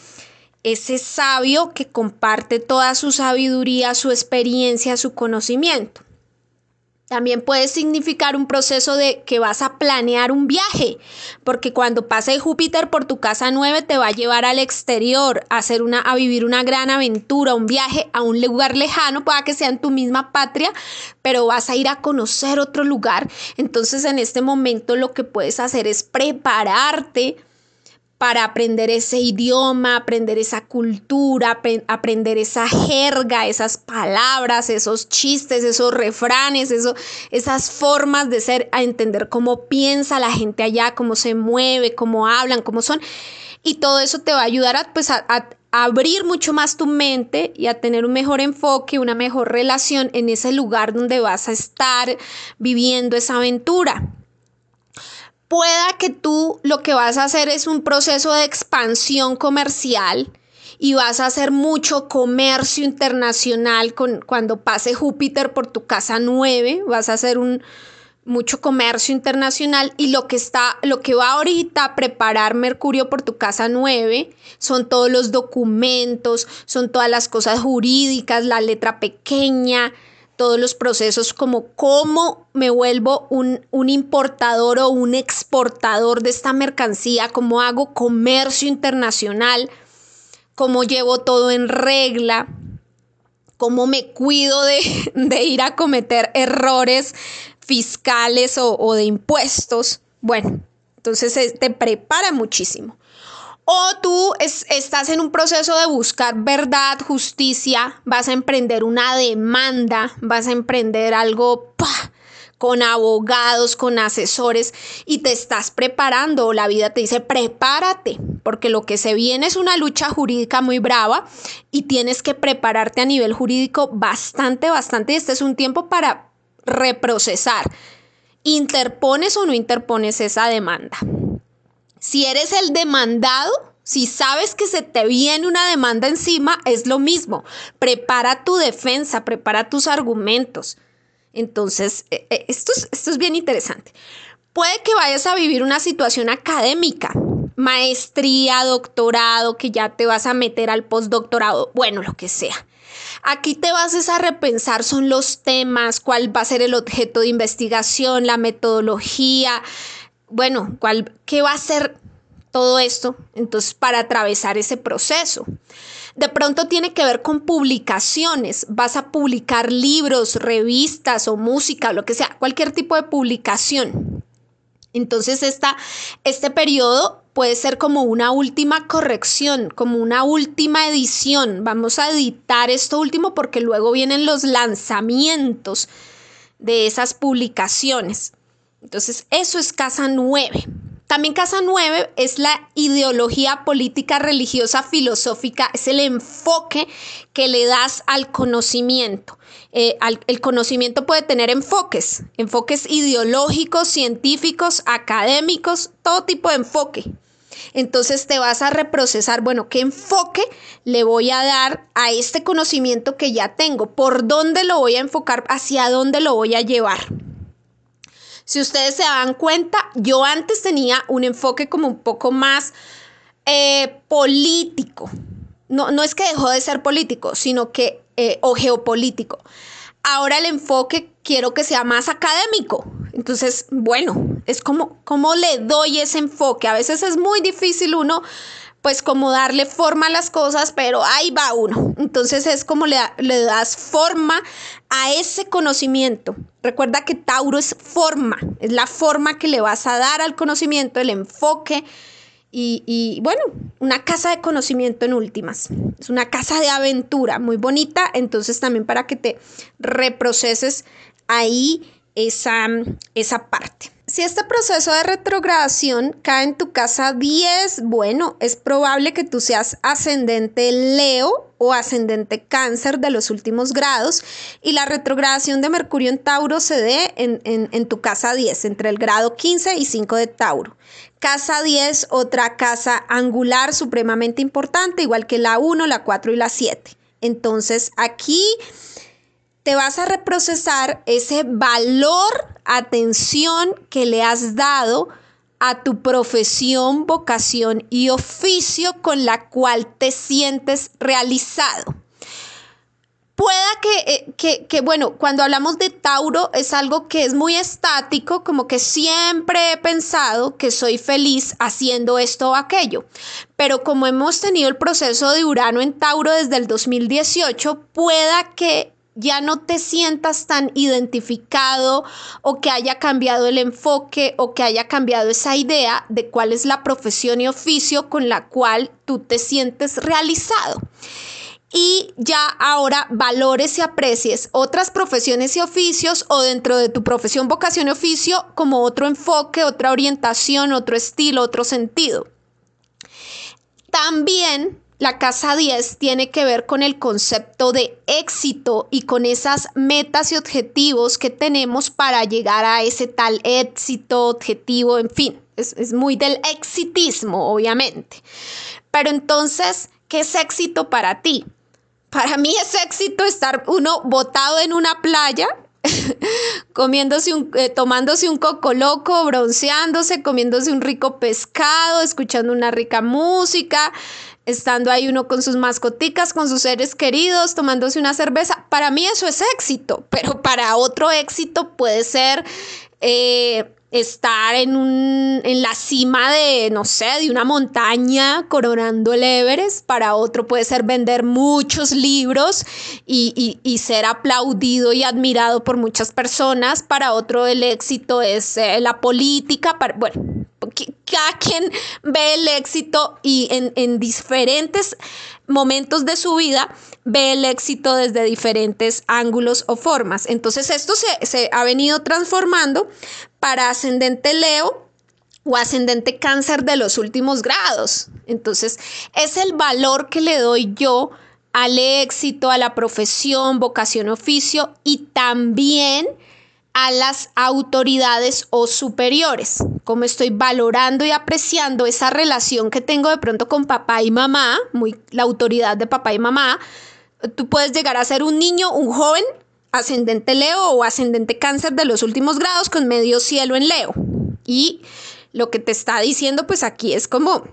ese sabio que comparte toda su sabiduría, su experiencia, su conocimiento. También puede significar un proceso de que vas a planear un viaje, porque cuando pase Júpiter por tu casa 9 te va a llevar al exterior, a, hacer una, a vivir una gran aventura, un viaje a un lugar lejano, pueda que sea en tu misma patria, pero vas a ir a conocer otro lugar. Entonces en este momento lo que puedes hacer es prepararte para aprender ese idioma, aprender esa cultura, aprender esa jerga, esas palabras, esos chistes, esos refranes, esas formas de ser, a entender cómo piensa la gente allá, cómo se mueve, cómo hablan, cómo son. Y todo eso te va a ayudar a, pues, a abrir mucho más tu mente y a tener un mejor enfoque, una mejor relación en ese lugar donde vas a estar viviendo esa aventura pueda que tú lo que vas a hacer es un proceso de expansión comercial y vas a hacer mucho comercio internacional con, cuando pase Júpiter por tu casa 9, vas a hacer un mucho comercio internacional y lo que está lo que va ahorita a preparar Mercurio por tu casa 9 son todos los documentos, son todas las cosas jurídicas, la letra pequeña, todos los procesos como cómo me vuelvo un, un, importador o un exportador de esta mercancía, cómo hago comercio internacional, cómo llevo todo en regla, cómo me cuido de, de ir a cometer errores fiscales o, o de impuestos. Bueno, entonces te prepara muchísimo. O tú estás en un proceso de buscar verdad, justicia, vas a emprender una demanda, vas a emprender algo con abogados, con asesores y te estás preparando. La vida te dice, prepárate, porque lo que se viene es una lucha jurídica muy brava y tienes que prepararte a nivel jurídico bastante, bastante. Este es un tiempo para reprocesar. ¿Interpones o no interpones esa demanda? Si eres el demandado, si sabes que se te viene una demanda encima, es lo mismo. Prepara tu defensa, prepara tus argumentos. Entonces, eh, eh, esto es, esto es bien interesante. Puede que vayas a vivir una situación académica, maestría, doctorado, que ya te vas a meter al postdoctorado, bueno, lo que sea. Aquí te vas a repensar son los temas, cuál va a ser el objeto de investigación, la metodología, bueno, ¿cuál, ¿qué va a ser todo esto? Entonces, para atravesar ese proceso. De pronto tiene que ver con publicaciones. Vas a publicar libros, revistas o música, lo que sea, cualquier tipo de publicación. Entonces, esta, este periodo puede ser como una última corrección, como una última edición. Vamos a editar esto último porque luego vienen los lanzamientos de esas publicaciones. Entonces, eso es casa 9. También casa 9 es la ideología política, religiosa, filosófica, es el enfoque que le das al conocimiento. Eh, el conocimiento puede tener enfoques, enfoques ideológicos, científicos, académicos, todo tipo de enfoque. Entonces te vas a reprocesar, bueno, ¿qué enfoque le voy a dar a este conocimiento que ya tengo? ¿Por dónde lo voy a enfocar? ¿Hacia dónde lo voy a llevar? Si ustedes se dan cuenta, yo antes tenía un enfoque como un poco más eh, político. No, no, es que dejó de ser político, sino que, eh, o geopolítico. Ahora el enfoque quiero que sea más académico. Entonces, bueno, es como, ¿cómo le doy ese enfoque? A veces es muy difícil uno pues como darle forma a las cosas, pero ahí va uno. Entonces es como le, das forma a ese conocimiento. Recuerda que Tauro es forma, es la forma que le vas a dar al conocimiento, el enfoque y, bueno, una casa de conocimiento en últimas. Es una casa de aventura muy bonita, entonces también para que te reproceses ahí esa, esa parte. Si este proceso de retrogradación cae en tu casa 10, bueno, es probable que tú seas ascendente Leo o ascendente cáncer de los últimos grados y la retrogradación de Mercurio en Tauro se dé en, en tu casa 10, entre el grado 15 y 5 de Tauro. Casa 10, otra casa angular supremamente importante, igual que la 1, la 4 y la 7. Entonces aquí te vas a reprocesar ese valor, atención que le has dado a tu profesión, vocación y oficio con la cual te sientes realizado. Pueda que, eh, que, bueno, cuando hablamos de Tauro es algo que es muy estático, como que siempre he pensado que soy feliz haciendo esto o aquello. Pero como hemos tenido el proceso de Urano en Tauro desde el 2018, pueda que ya no te sientas tan identificado o que haya cambiado el enfoque o que haya cambiado esa idea de cuál es la profesión y oficio con la cual tú te sientes realizado. Y ya ahora valores y aprecies otras profesiones y oficios o dentro de tu profesión, vocación y oficio como otro enfoque, otra orientación, otro estilo, otro sentido. También la casa 10 tiene que ver con el concepto de éxito y con esas metas y objetivos que tenemos para llegar a ese tal éxito, objetivo, en fin, es, muy del exitismo, obviamente. Pero entonces, ¿qué es éxito para ti? Para mí es éxito estar uno botado en una playa comiéndose un, eh, tomándose un coco loco, bronceándose, comiéndose un rico pescado, escuchando una rica música, estando ahí uno con sus mascoticas, con sus seres queridos, tomándose una cerveza. Para mí eso es éxito, pero para otro éxito puede ser eh, estar en, un, en la cima de, no sé, de una montaña coronando el Everest. Para otro puede ser vender muchos libros y, ser aplaudido y admirado por muchas personas. Para otro el éxito es eh, la política. Para, bueno, quien ve el éxito y en, diferentes momentos de su vida ve el éxito desde diferentes ángulos o formas. Entonces esto se, se ha venido transformando para ascendente Leo o ascendente cáncer de los últimos grados. Entonces es el valor que le doy yo al éxito, a la profesión, vocación, oficio y también a las autoridades o superiores, como estoy valorando y apreciando esa relación que tengo de pronto con papá y mamá, muy la autoridad de papá y mamá, tú puedes llegar a ser un niño, un joven ascendente Leo o ascendente cáncer de los últimos grados con medio cielo en Leo. Y lo que te está diciendo pues aquí es como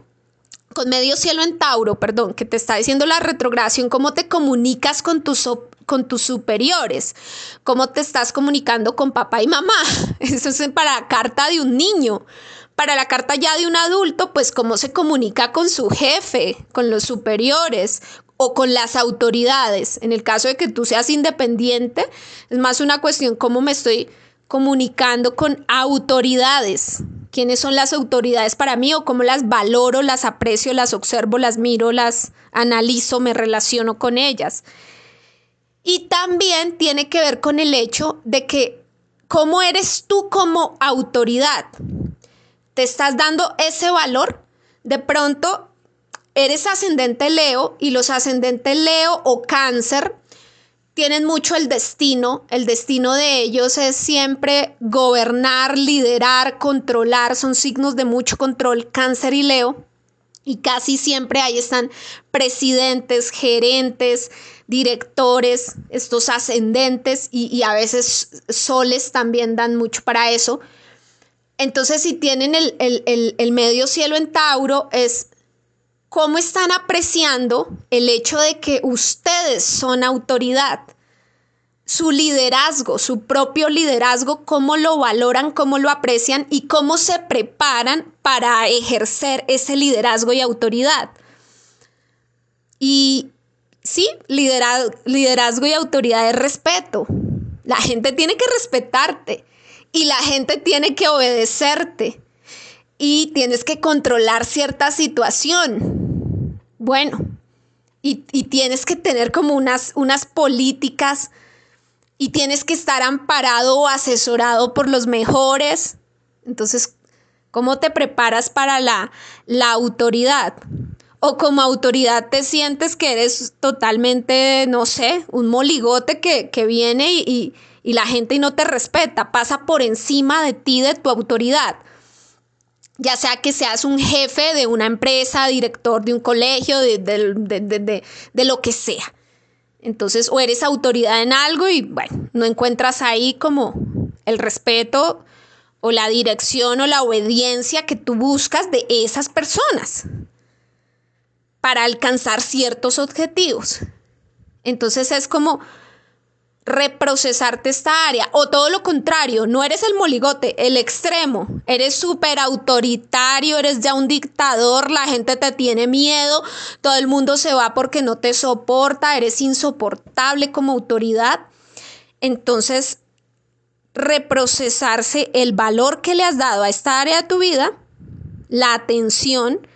con medio cielo en Tauro, perdón, que te está diciendo la retrogradación, cómo te comunicas con tus, con tus superiores, cómo te estás comunicando con papá y mamá. Eso es para la carta de un niño. Para la carta ya de un adulto, pues cómo se comunica con su jefe, con los superiores o con las autoridades. En el caso de que tú seas independiente, es más una cuestión cómo me estoy comunicando con autoridades quiénes son las autoridades para mí o cómo las valoro, las aprecio, las observo, las miro, las analizo, me relaciono con ellas. Y también tiene que ver con el hecho de que cómo eres tú como autoridad. ¿Te estás dando ese valor? De pronto eres ascendente Leo y los ascendentes Leo o cáncer tienen mucho el destino. El destino de ellos es siempre gobernar, liderar, controlar. Son signos de mucho control, cáncer y leo. Y casi siempre ahí están presidentes, gerentes, directores, estos ascendentes y, a veces soles también dan mucho para eso. Entonces, si tienen el, el medio cielo en Tauro, es ¿Cómo están apreciando el hecho de que ustedes son autoridad? Su liderazgo, su propio liderazgo, cómo lo valoran, cómo lo aprecian y cómo se preparan para ejercer ese liderazgo y autoridad. Y sí, liderazgo, y autoridad es respeto. La gente tiene que respetarte y la gente tiene que obedecerte. y tienes que controlar cierta situación. Bueno, y, tienes que tener como unas, unas políticas y tienes que estar amparado o asesorado por los mejores. Entonces, ¿cómo te preparas para la, la autoridad? O como autoridad te sientes que eres totalmente, no sé, un moligote que, viene y, la gente no te respeta, pasa por encima de ti, de tu autoridad. Ya sea que seas un jefe de una empresa, director de un colegio, de, de lo que sea. Entonces, o eres autoridad en algo y bueno, no encuentras ahí como el respeto o la dirección o la obediencia que tú buscas de esas personas para alcanzar ciertos objetivos. Entonces es como reprocesarte esta área o todo lo contrario, no eres el moligote, el extremo, eres súper autoritario, eres ya un dictador, la gente te tiene miedo, todo el mundo se va porque no te soporta, eres insoportable como autoridad. Entonces, reprocesarse el valor que le has dado a esta área de tu vida, la atención,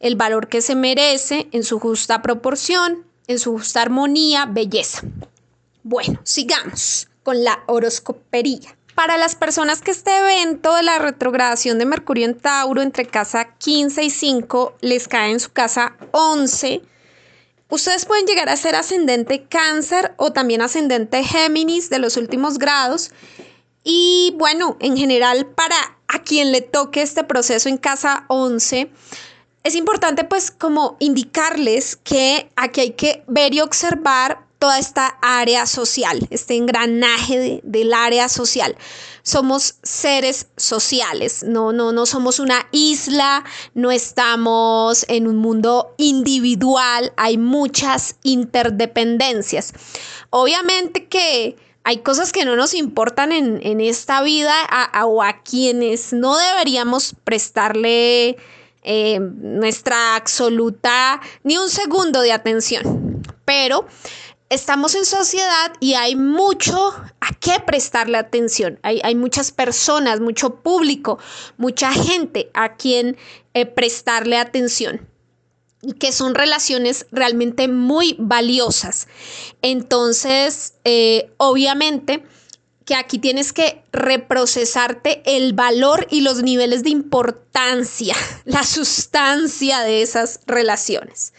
el valor que se merece en su justa proporción, en su justa armonía, belleza. Bueno, sigamos con la horoscopería. Para las personas que este evento de la retrogradación de Mercurio en Tauro entre casa 15 y 5 les cae en su casa 11, ustedes pueden llegar a ser ascendente cáncer o también ascendente Géminis de los últimos grados. Y bueno, en general para a quien le toque este proceso en casa 11, es importante pues como indicarles que aquí hay que ver y observar toda esta área social, este engranaje del área social. Somos seres sociales, no, no, no somos una isla, no estamos en un mundo individual, hay muchas interdependencias. Obviamente que hay cosas que no nos importan en, esta vida o a quienes no deberíamos prestarle eh, nuestra absoluta, ni un segundo de atención. Pero estamos en sociedad y hay mucho a qué prestarle atención. Hay, muchas personas, mucho público, mucha gente a quien eh, prestarle atención y que son relaciones realmente muy valiosas. Entonces, eh, obviamente, que aquí tienes que reprocesarte el valor y los niveles de importancia, la sustancia de esas relaciones.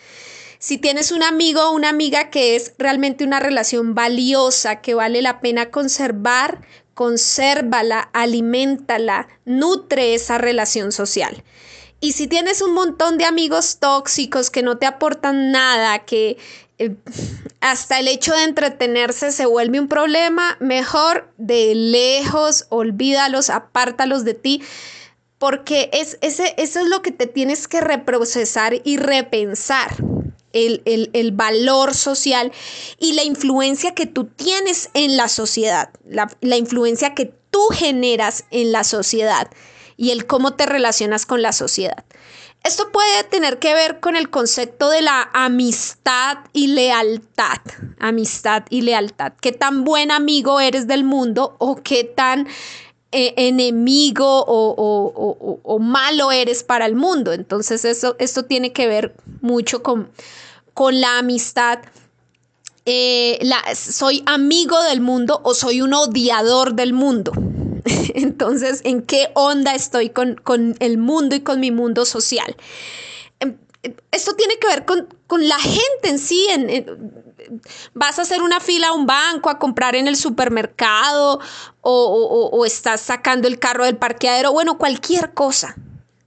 Si tienes un amigo o una amiga que es realmente una relación valiosa, que vale la pena conservar, consérvala, aliméntala, nutre esa relación social. Y si tienes un montón de amigos tóxicos que no te aportan nada, que eh, hasta el hecho de entretenerse se vuelve un problema, mejor de lejos, olvídalos, apártalos de ti, porque es, ese, eso es lo que te tienes que reprocesar y repensar. El, valor social y la influencia que tú tienes en la sociedad, la, la influencia que tú generas en la sociedad y el cómo te relacionas con la sociedad. Esto puede tener que ver con el concepto de la amistad y lealtad. Amistad y lealtad. ¿Qué tan buen amigo eres del mundo o qué tan eh, enemigo o, malo eres para el mundo? Entonces eso, esto tiene que ver mucho con, con la amistad. Eh, ¿Soy amigo del mundo o soy un odiador del mundo? Entonces, ¿en qué onda estoy con, el mundo y con mi mundo social? Em, esto tiene que ver con, la gente en sí. vas a hacer una fila a un banco, a comprar en el supermercado o, estás sacando el carro del parqueadero, bueno, cualquier cosa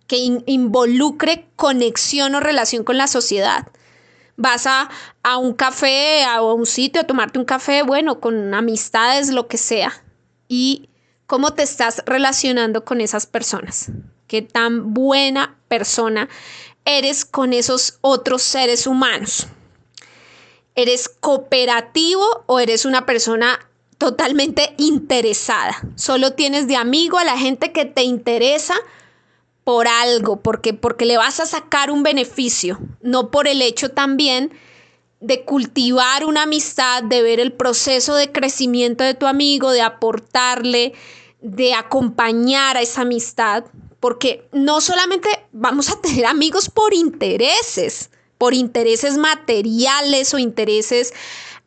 que involucre conexión o relación con la sociedad. Vas a, a un café, a un sitio a tomarte un café, bueno, con amistades, lo que sea. Y cómo te estás relacionando con esas personas, qué tan buena persona eres con esos otros seres humanos. ¿Eres cooperativo o eres una persona totalmente interesada? Solo tienes de amigo a la gente que te interesa por algo, porque, porque le vas a sacar un beneficio, no por el hecho también de cultivar una amistad, de ver el proceso de crecimiento de tu amigo, de aportarle, de acompañar a esa amistad, porque no solamente vamos a tener amigos por intereses, por intereses materiales o intereses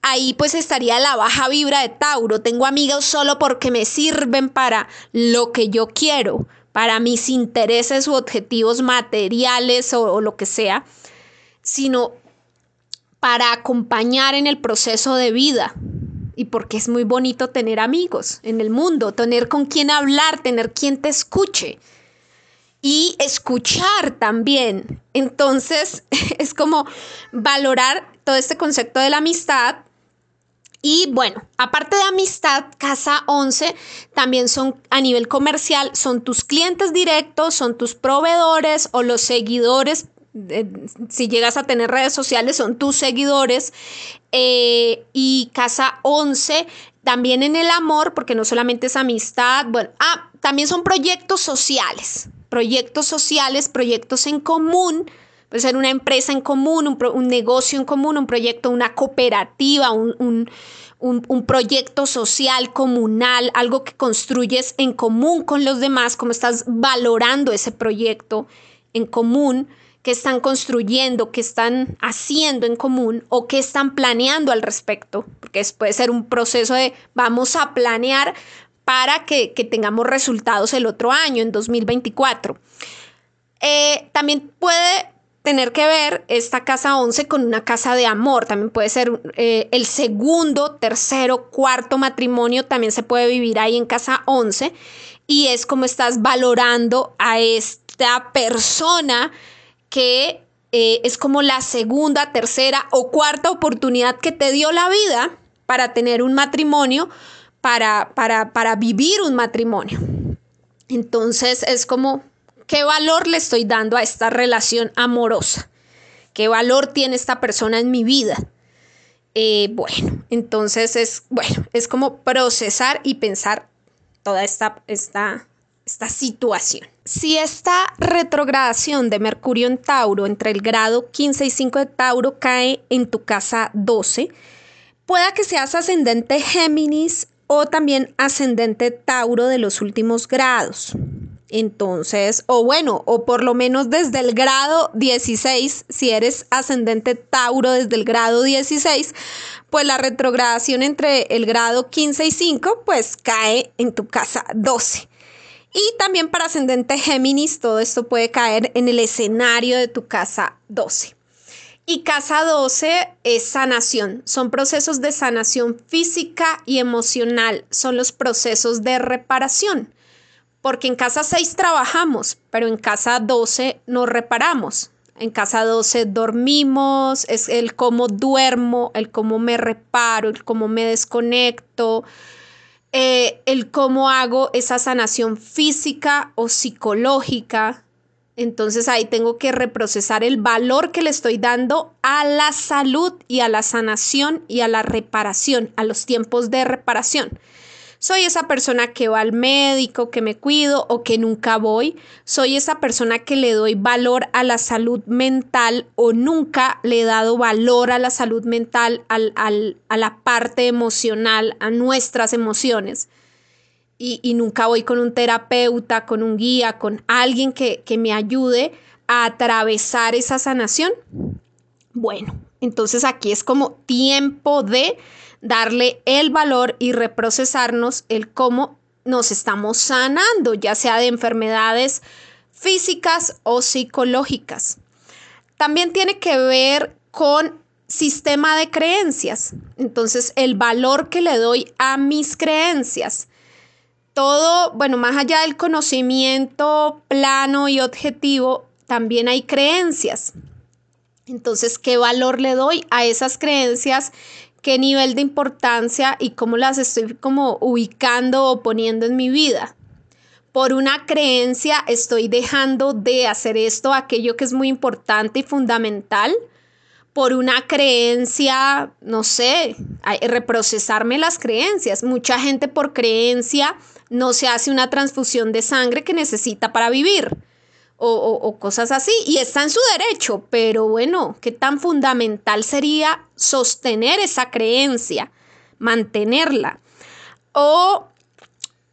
ahí pues estaría la baja vibra de Tauro. Tengo amigos solo porque me sirven para lo que yo quiero, para mis intereses u objetivos materiales o, lo que sea, sino para acompañar en el proceso de vida. Y porque es muy bonito tener amigos en el mundo, tener con quien hablar, tener quien te escuche y escuchar también. Entonces, es como valorar todo este concepto de la amistad y bueno, aparte de amistad, Casa 11 también son a nivel comercial, son tus clientes directos, son tus proveedores o los seguidores. si llegas a tener redes sociales, son tus seguidores. Eh, y Casa 11 también en el amor, porque no solamente es amistad, bueno, ah, también son proyectos sociales, proyectos sociales, proyectos en común Puede ser una empresa en común, un, negocio en común, un proyecto, una cooperativa, un, proyecto social, comunal, algo que construyes en común con los demás, cómo estás valorando ese proyecto en común, qué están construyendo, qué están haciendo en común o qué están planeando al respecto, porque puede ser un proceso de vamos a planear para que, tengamos resultados el otro año, en 2024. Eh, también puede tener que ver esta casa 11 con una casa de amor. También puede ser eh, el segundo, tercero, cuarto matrimonio, también se puede vivir ahí en casa 11. Y es como estás valorando a esta persona que eh, es como la segunda, tercera o cuarta oportunidad que te dio la vida para tener un matrimonio, para, para, para vivir un matrimonio. Entonces es como ¿Qué valor le estoy dando a esta relación amorosa? ¿Qué valor tiene esta persona en mi vida? Eh, bueno, entonces es, bueno, es como procesar y pensar toda esta, esta, esta situación. Si esta retrogradación de Mercurio en Tauro entre el grado 15 y 5 de Tauro cae en tu casa 12, pueda que seas ascendente Géminis o también ascendente Tauro de los últimos grados. Entonces, o bueno, o por lo menos desde el grado 16, si eres ascendente Tauro desde el grado 16, pues la retrogradación entre el grado 15 y 5, pues cae en tu casa 12. Y también para ascendente Géminis, todo esto puede caer en el escenario de tu casa 12. Y casa 12 es sanación, son procesos de sanación física y emocional, son los procesos de reparación porque en casa 6 trabajamos, pero en casa 12 nos reparamos. En casa 12 dormimos, es el cómo duermo, el cómo me reparo, el cómo me desconecto, eh, el cómo hago esa sanación física o psicológica. Entonces ahí tengo que reprocesar el valor que le estoy dando a la salud y a la sanación y a la reparación, a los tiempos de reparación. Soy esa persona que va al médico, que me cuido o que nunca voy. Soy esa persona que le doy valor a la salud mental o nunca le he dado valor a la salud mental, a la parte emocional, a nuestras emociones. Y, nunca voy con un terapeuta, con un guía, con alguien que, que me ayude a atravesar esa sanación. Bueno, entonces aquí es como tiempo de darle el valor y reprocesarnos el cómo nos estamos sanando, ya sea de enfermedades físicas o psicológicas. También tiene que ver con sistema de creencias. Entonces, el valor que le doy a mis creencias. Todo, bueno, más allá del conocimiento plano y objetivo, también hay creencias. Entonces, ¿qué valor le doy a esas creencias qué nivel de importancia y cómo las estoy como ubicando o poniendo en mi vida. Por una creencia estoy dejando de hacer esto, aquello que es muy importante y fundamental. Por una creencia, no sé, reprocesarme las creencias. Mucha gente por creencia no se hace una transfusión de sangre que necesita para vivir o, cosas así. Y está en su derecho, pero bueno, ¿qué tan fundamental sería sostener esa creencia, mantenerla? O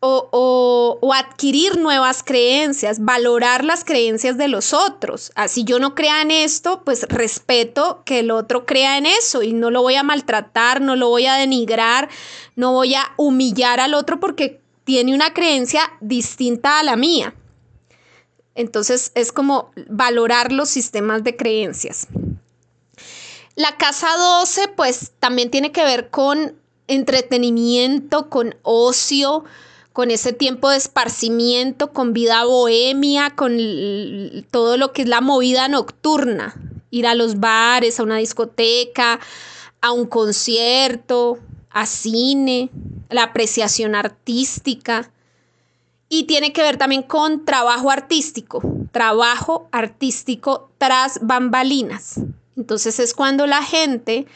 o, o, adquirir nuevas creencias, valorar las creencias de los otros. Así yo no crea en esto, pues respeto que el otro crea en eso y no lo voy a maltratar, no lo voy a denigrar, no voy a humillar al otro porque tiene una creencia distinta a la mía. Entonces es como valorar los sistemas de creencias. La casa 12 pues también tiene que ver con entretenimiento, con ocio, con ese tiempo de esparcimiento, con vida bohemia, con todo lo que es la movida nocturna, ir a los bares, a una discoteca, a un concierto, a cine, la apreciación artística. Y tiene que ver también con trabajo artístico, trabajo artístico tras bambalinas. Entonces es cuando la gente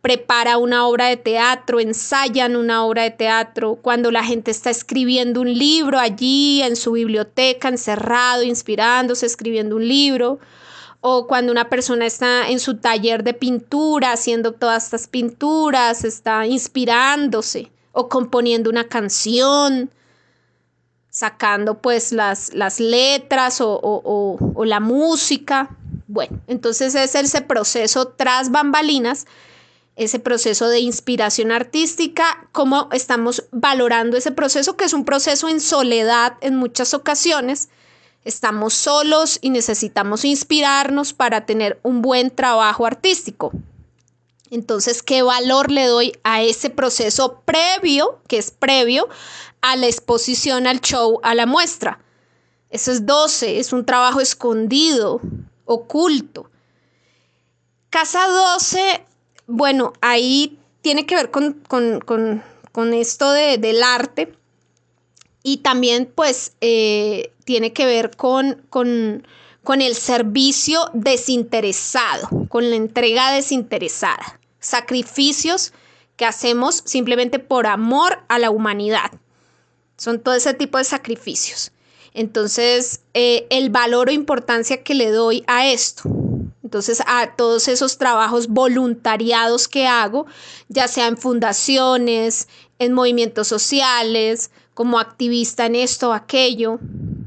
prepara una obra de teatro, ensayan una obra de teatro, cuando la gente está escribiendo un libro allí en su biblioteca, encerrado, inspirándose, escribiendo un libro, o cuando una persona está en su taller de pintura, haciendo todas estas pinturas, está inspirándose, o componiendo una canción, sacando pues las, las letras o, o la música. Bueno, entonces es ese proceso tras bambalinas ese proceso de inspiración artística, cómo estamos valorando ese proceso, que es un proceso en soledad en muchas ocasiones. Estamos solos y necesitamos inspirarnos para tener un buen trabajo artístico. Entonces, ¿qué valor le doy a ese proceso previo, que es previo a la exposición, al show, a la muestra? Eso es 12, es un trabajo escondido, oculto. Casa 12 bueno, ahí tiene que ver con, esto del arte y también pues eh, tiene que ver con, con, el servicio desinteresado, con la entrega desinteresada, sacrificios que hacemos simplemente por amor a la humanidad. Son todo ese tipo de sacrificios. Entonces, eh, el valor o importancia que le doy a esto, entonces, a todos esos trabajos voluntariados que hago, ya sea en fundaciones, en movimientos sociales, como activista en esto o aquello.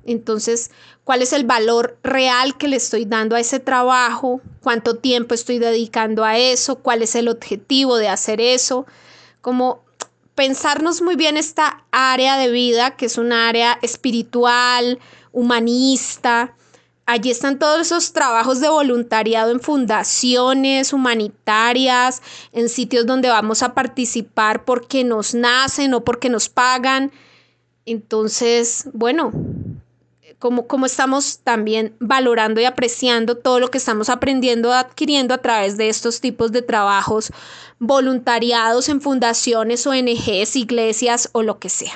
Entonces, ¿cuál es el valor real que le estoy dando a ese trabajo? ¿Cuánto tiempo estoy dedicando a eso? ¿Cuál es el objetivo de hacer eso? Como pensarnos muy bien esta área de vida, que es un área espiritual, humanista, Allí están todos esos trabajos de voluntariado en fundaciones humanitarias, en sitios donde vamos a participar porque nos nacen o porque nos pagan. Entonces, bueno, como estamos también valorando y apreciando todo lo que estamos aprendiendo, adquiriendo a través de estos tipos de trabajos voluntariados en fundaciones, ONGs, iglesias o lo que sea.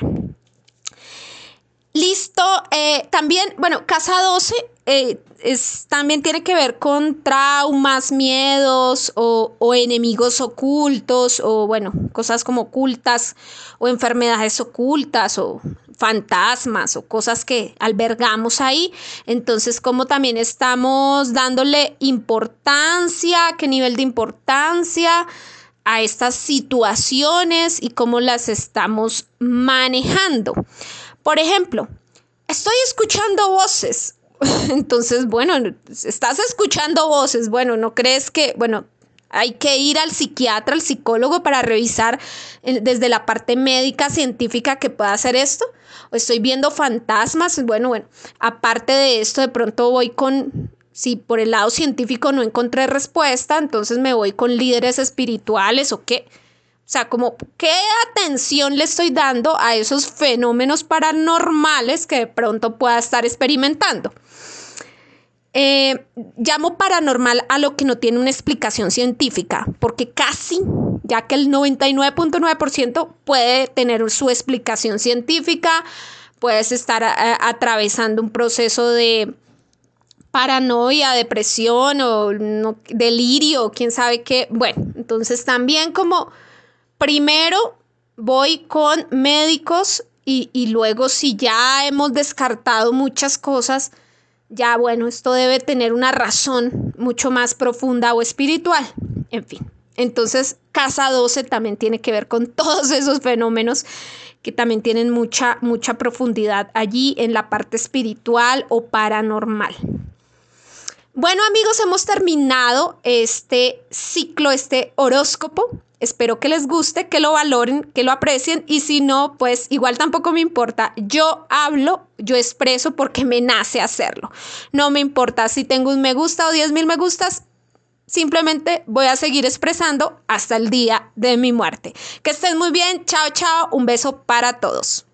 Listo, eh, también, bueno, Casa 12 eh, es, también tiene que ver con traumas, miedos o, o, enemigos ocultos o, bueno, cosas como ocultas o enfermedades ocultas o fantasmas o cosas que albergamos ahí. Entonces, como también estamos dándole importancia, qué nivel de importancia a estas situaciones y cómo las estamos manejando. Por ejemplo, estoy escuchando voces. Entonces, bueno, estás escuchando voces. Bueno, ¿no crees que, bueno, hay que ir al psiquiatra, al psicólogo para revisar eh, desde la parte médica, científica que pueda hacer esto? ¿O estoy viendo fantasmas? Bueno, bueno, aparte de esto, de pronto voy con, si por el lado científico no encontré respuesta, entonces me voy con líderes espirituales o qué. O sea, como qué atención le estoy dando a esos fenómenos paranormales que de pronto pueda estar experimentando. Eh, llamo paranormal a lo que no tiene una explicación científica, porque casi, ya que el 99.9% puede tener su explicación científica, puedes estar eh, atravesando un proceso de paranoia, depresión o delirio, quién sabe qué. Bueno, entonces también como primero voy con médicos y, luego si ya hemos descartado muchas cosas, ya bueno, esto debe tener una razón mucho más profunda o espiritual. En fin, Entonces, casa 12 también tiene que ver con todos esos fenómenos que también tienen mucha, mucha profundidad allí en la parte espiritual o paranormal. Bueno amigos, hemos terminado este ciclo, este horóscopo. Espero que les guste, que lo valoren, que lo aprecien y si no, pues igual tampoco me importa. Yo hablo, yo expreso porque me nace hacerlo. No me importa si tengo un me gusta o 10 mil me gustas, simplemente voy a seguir expresando hasta el día de mi muerte. Que estén muy bien, chao, chao, un beso para todos.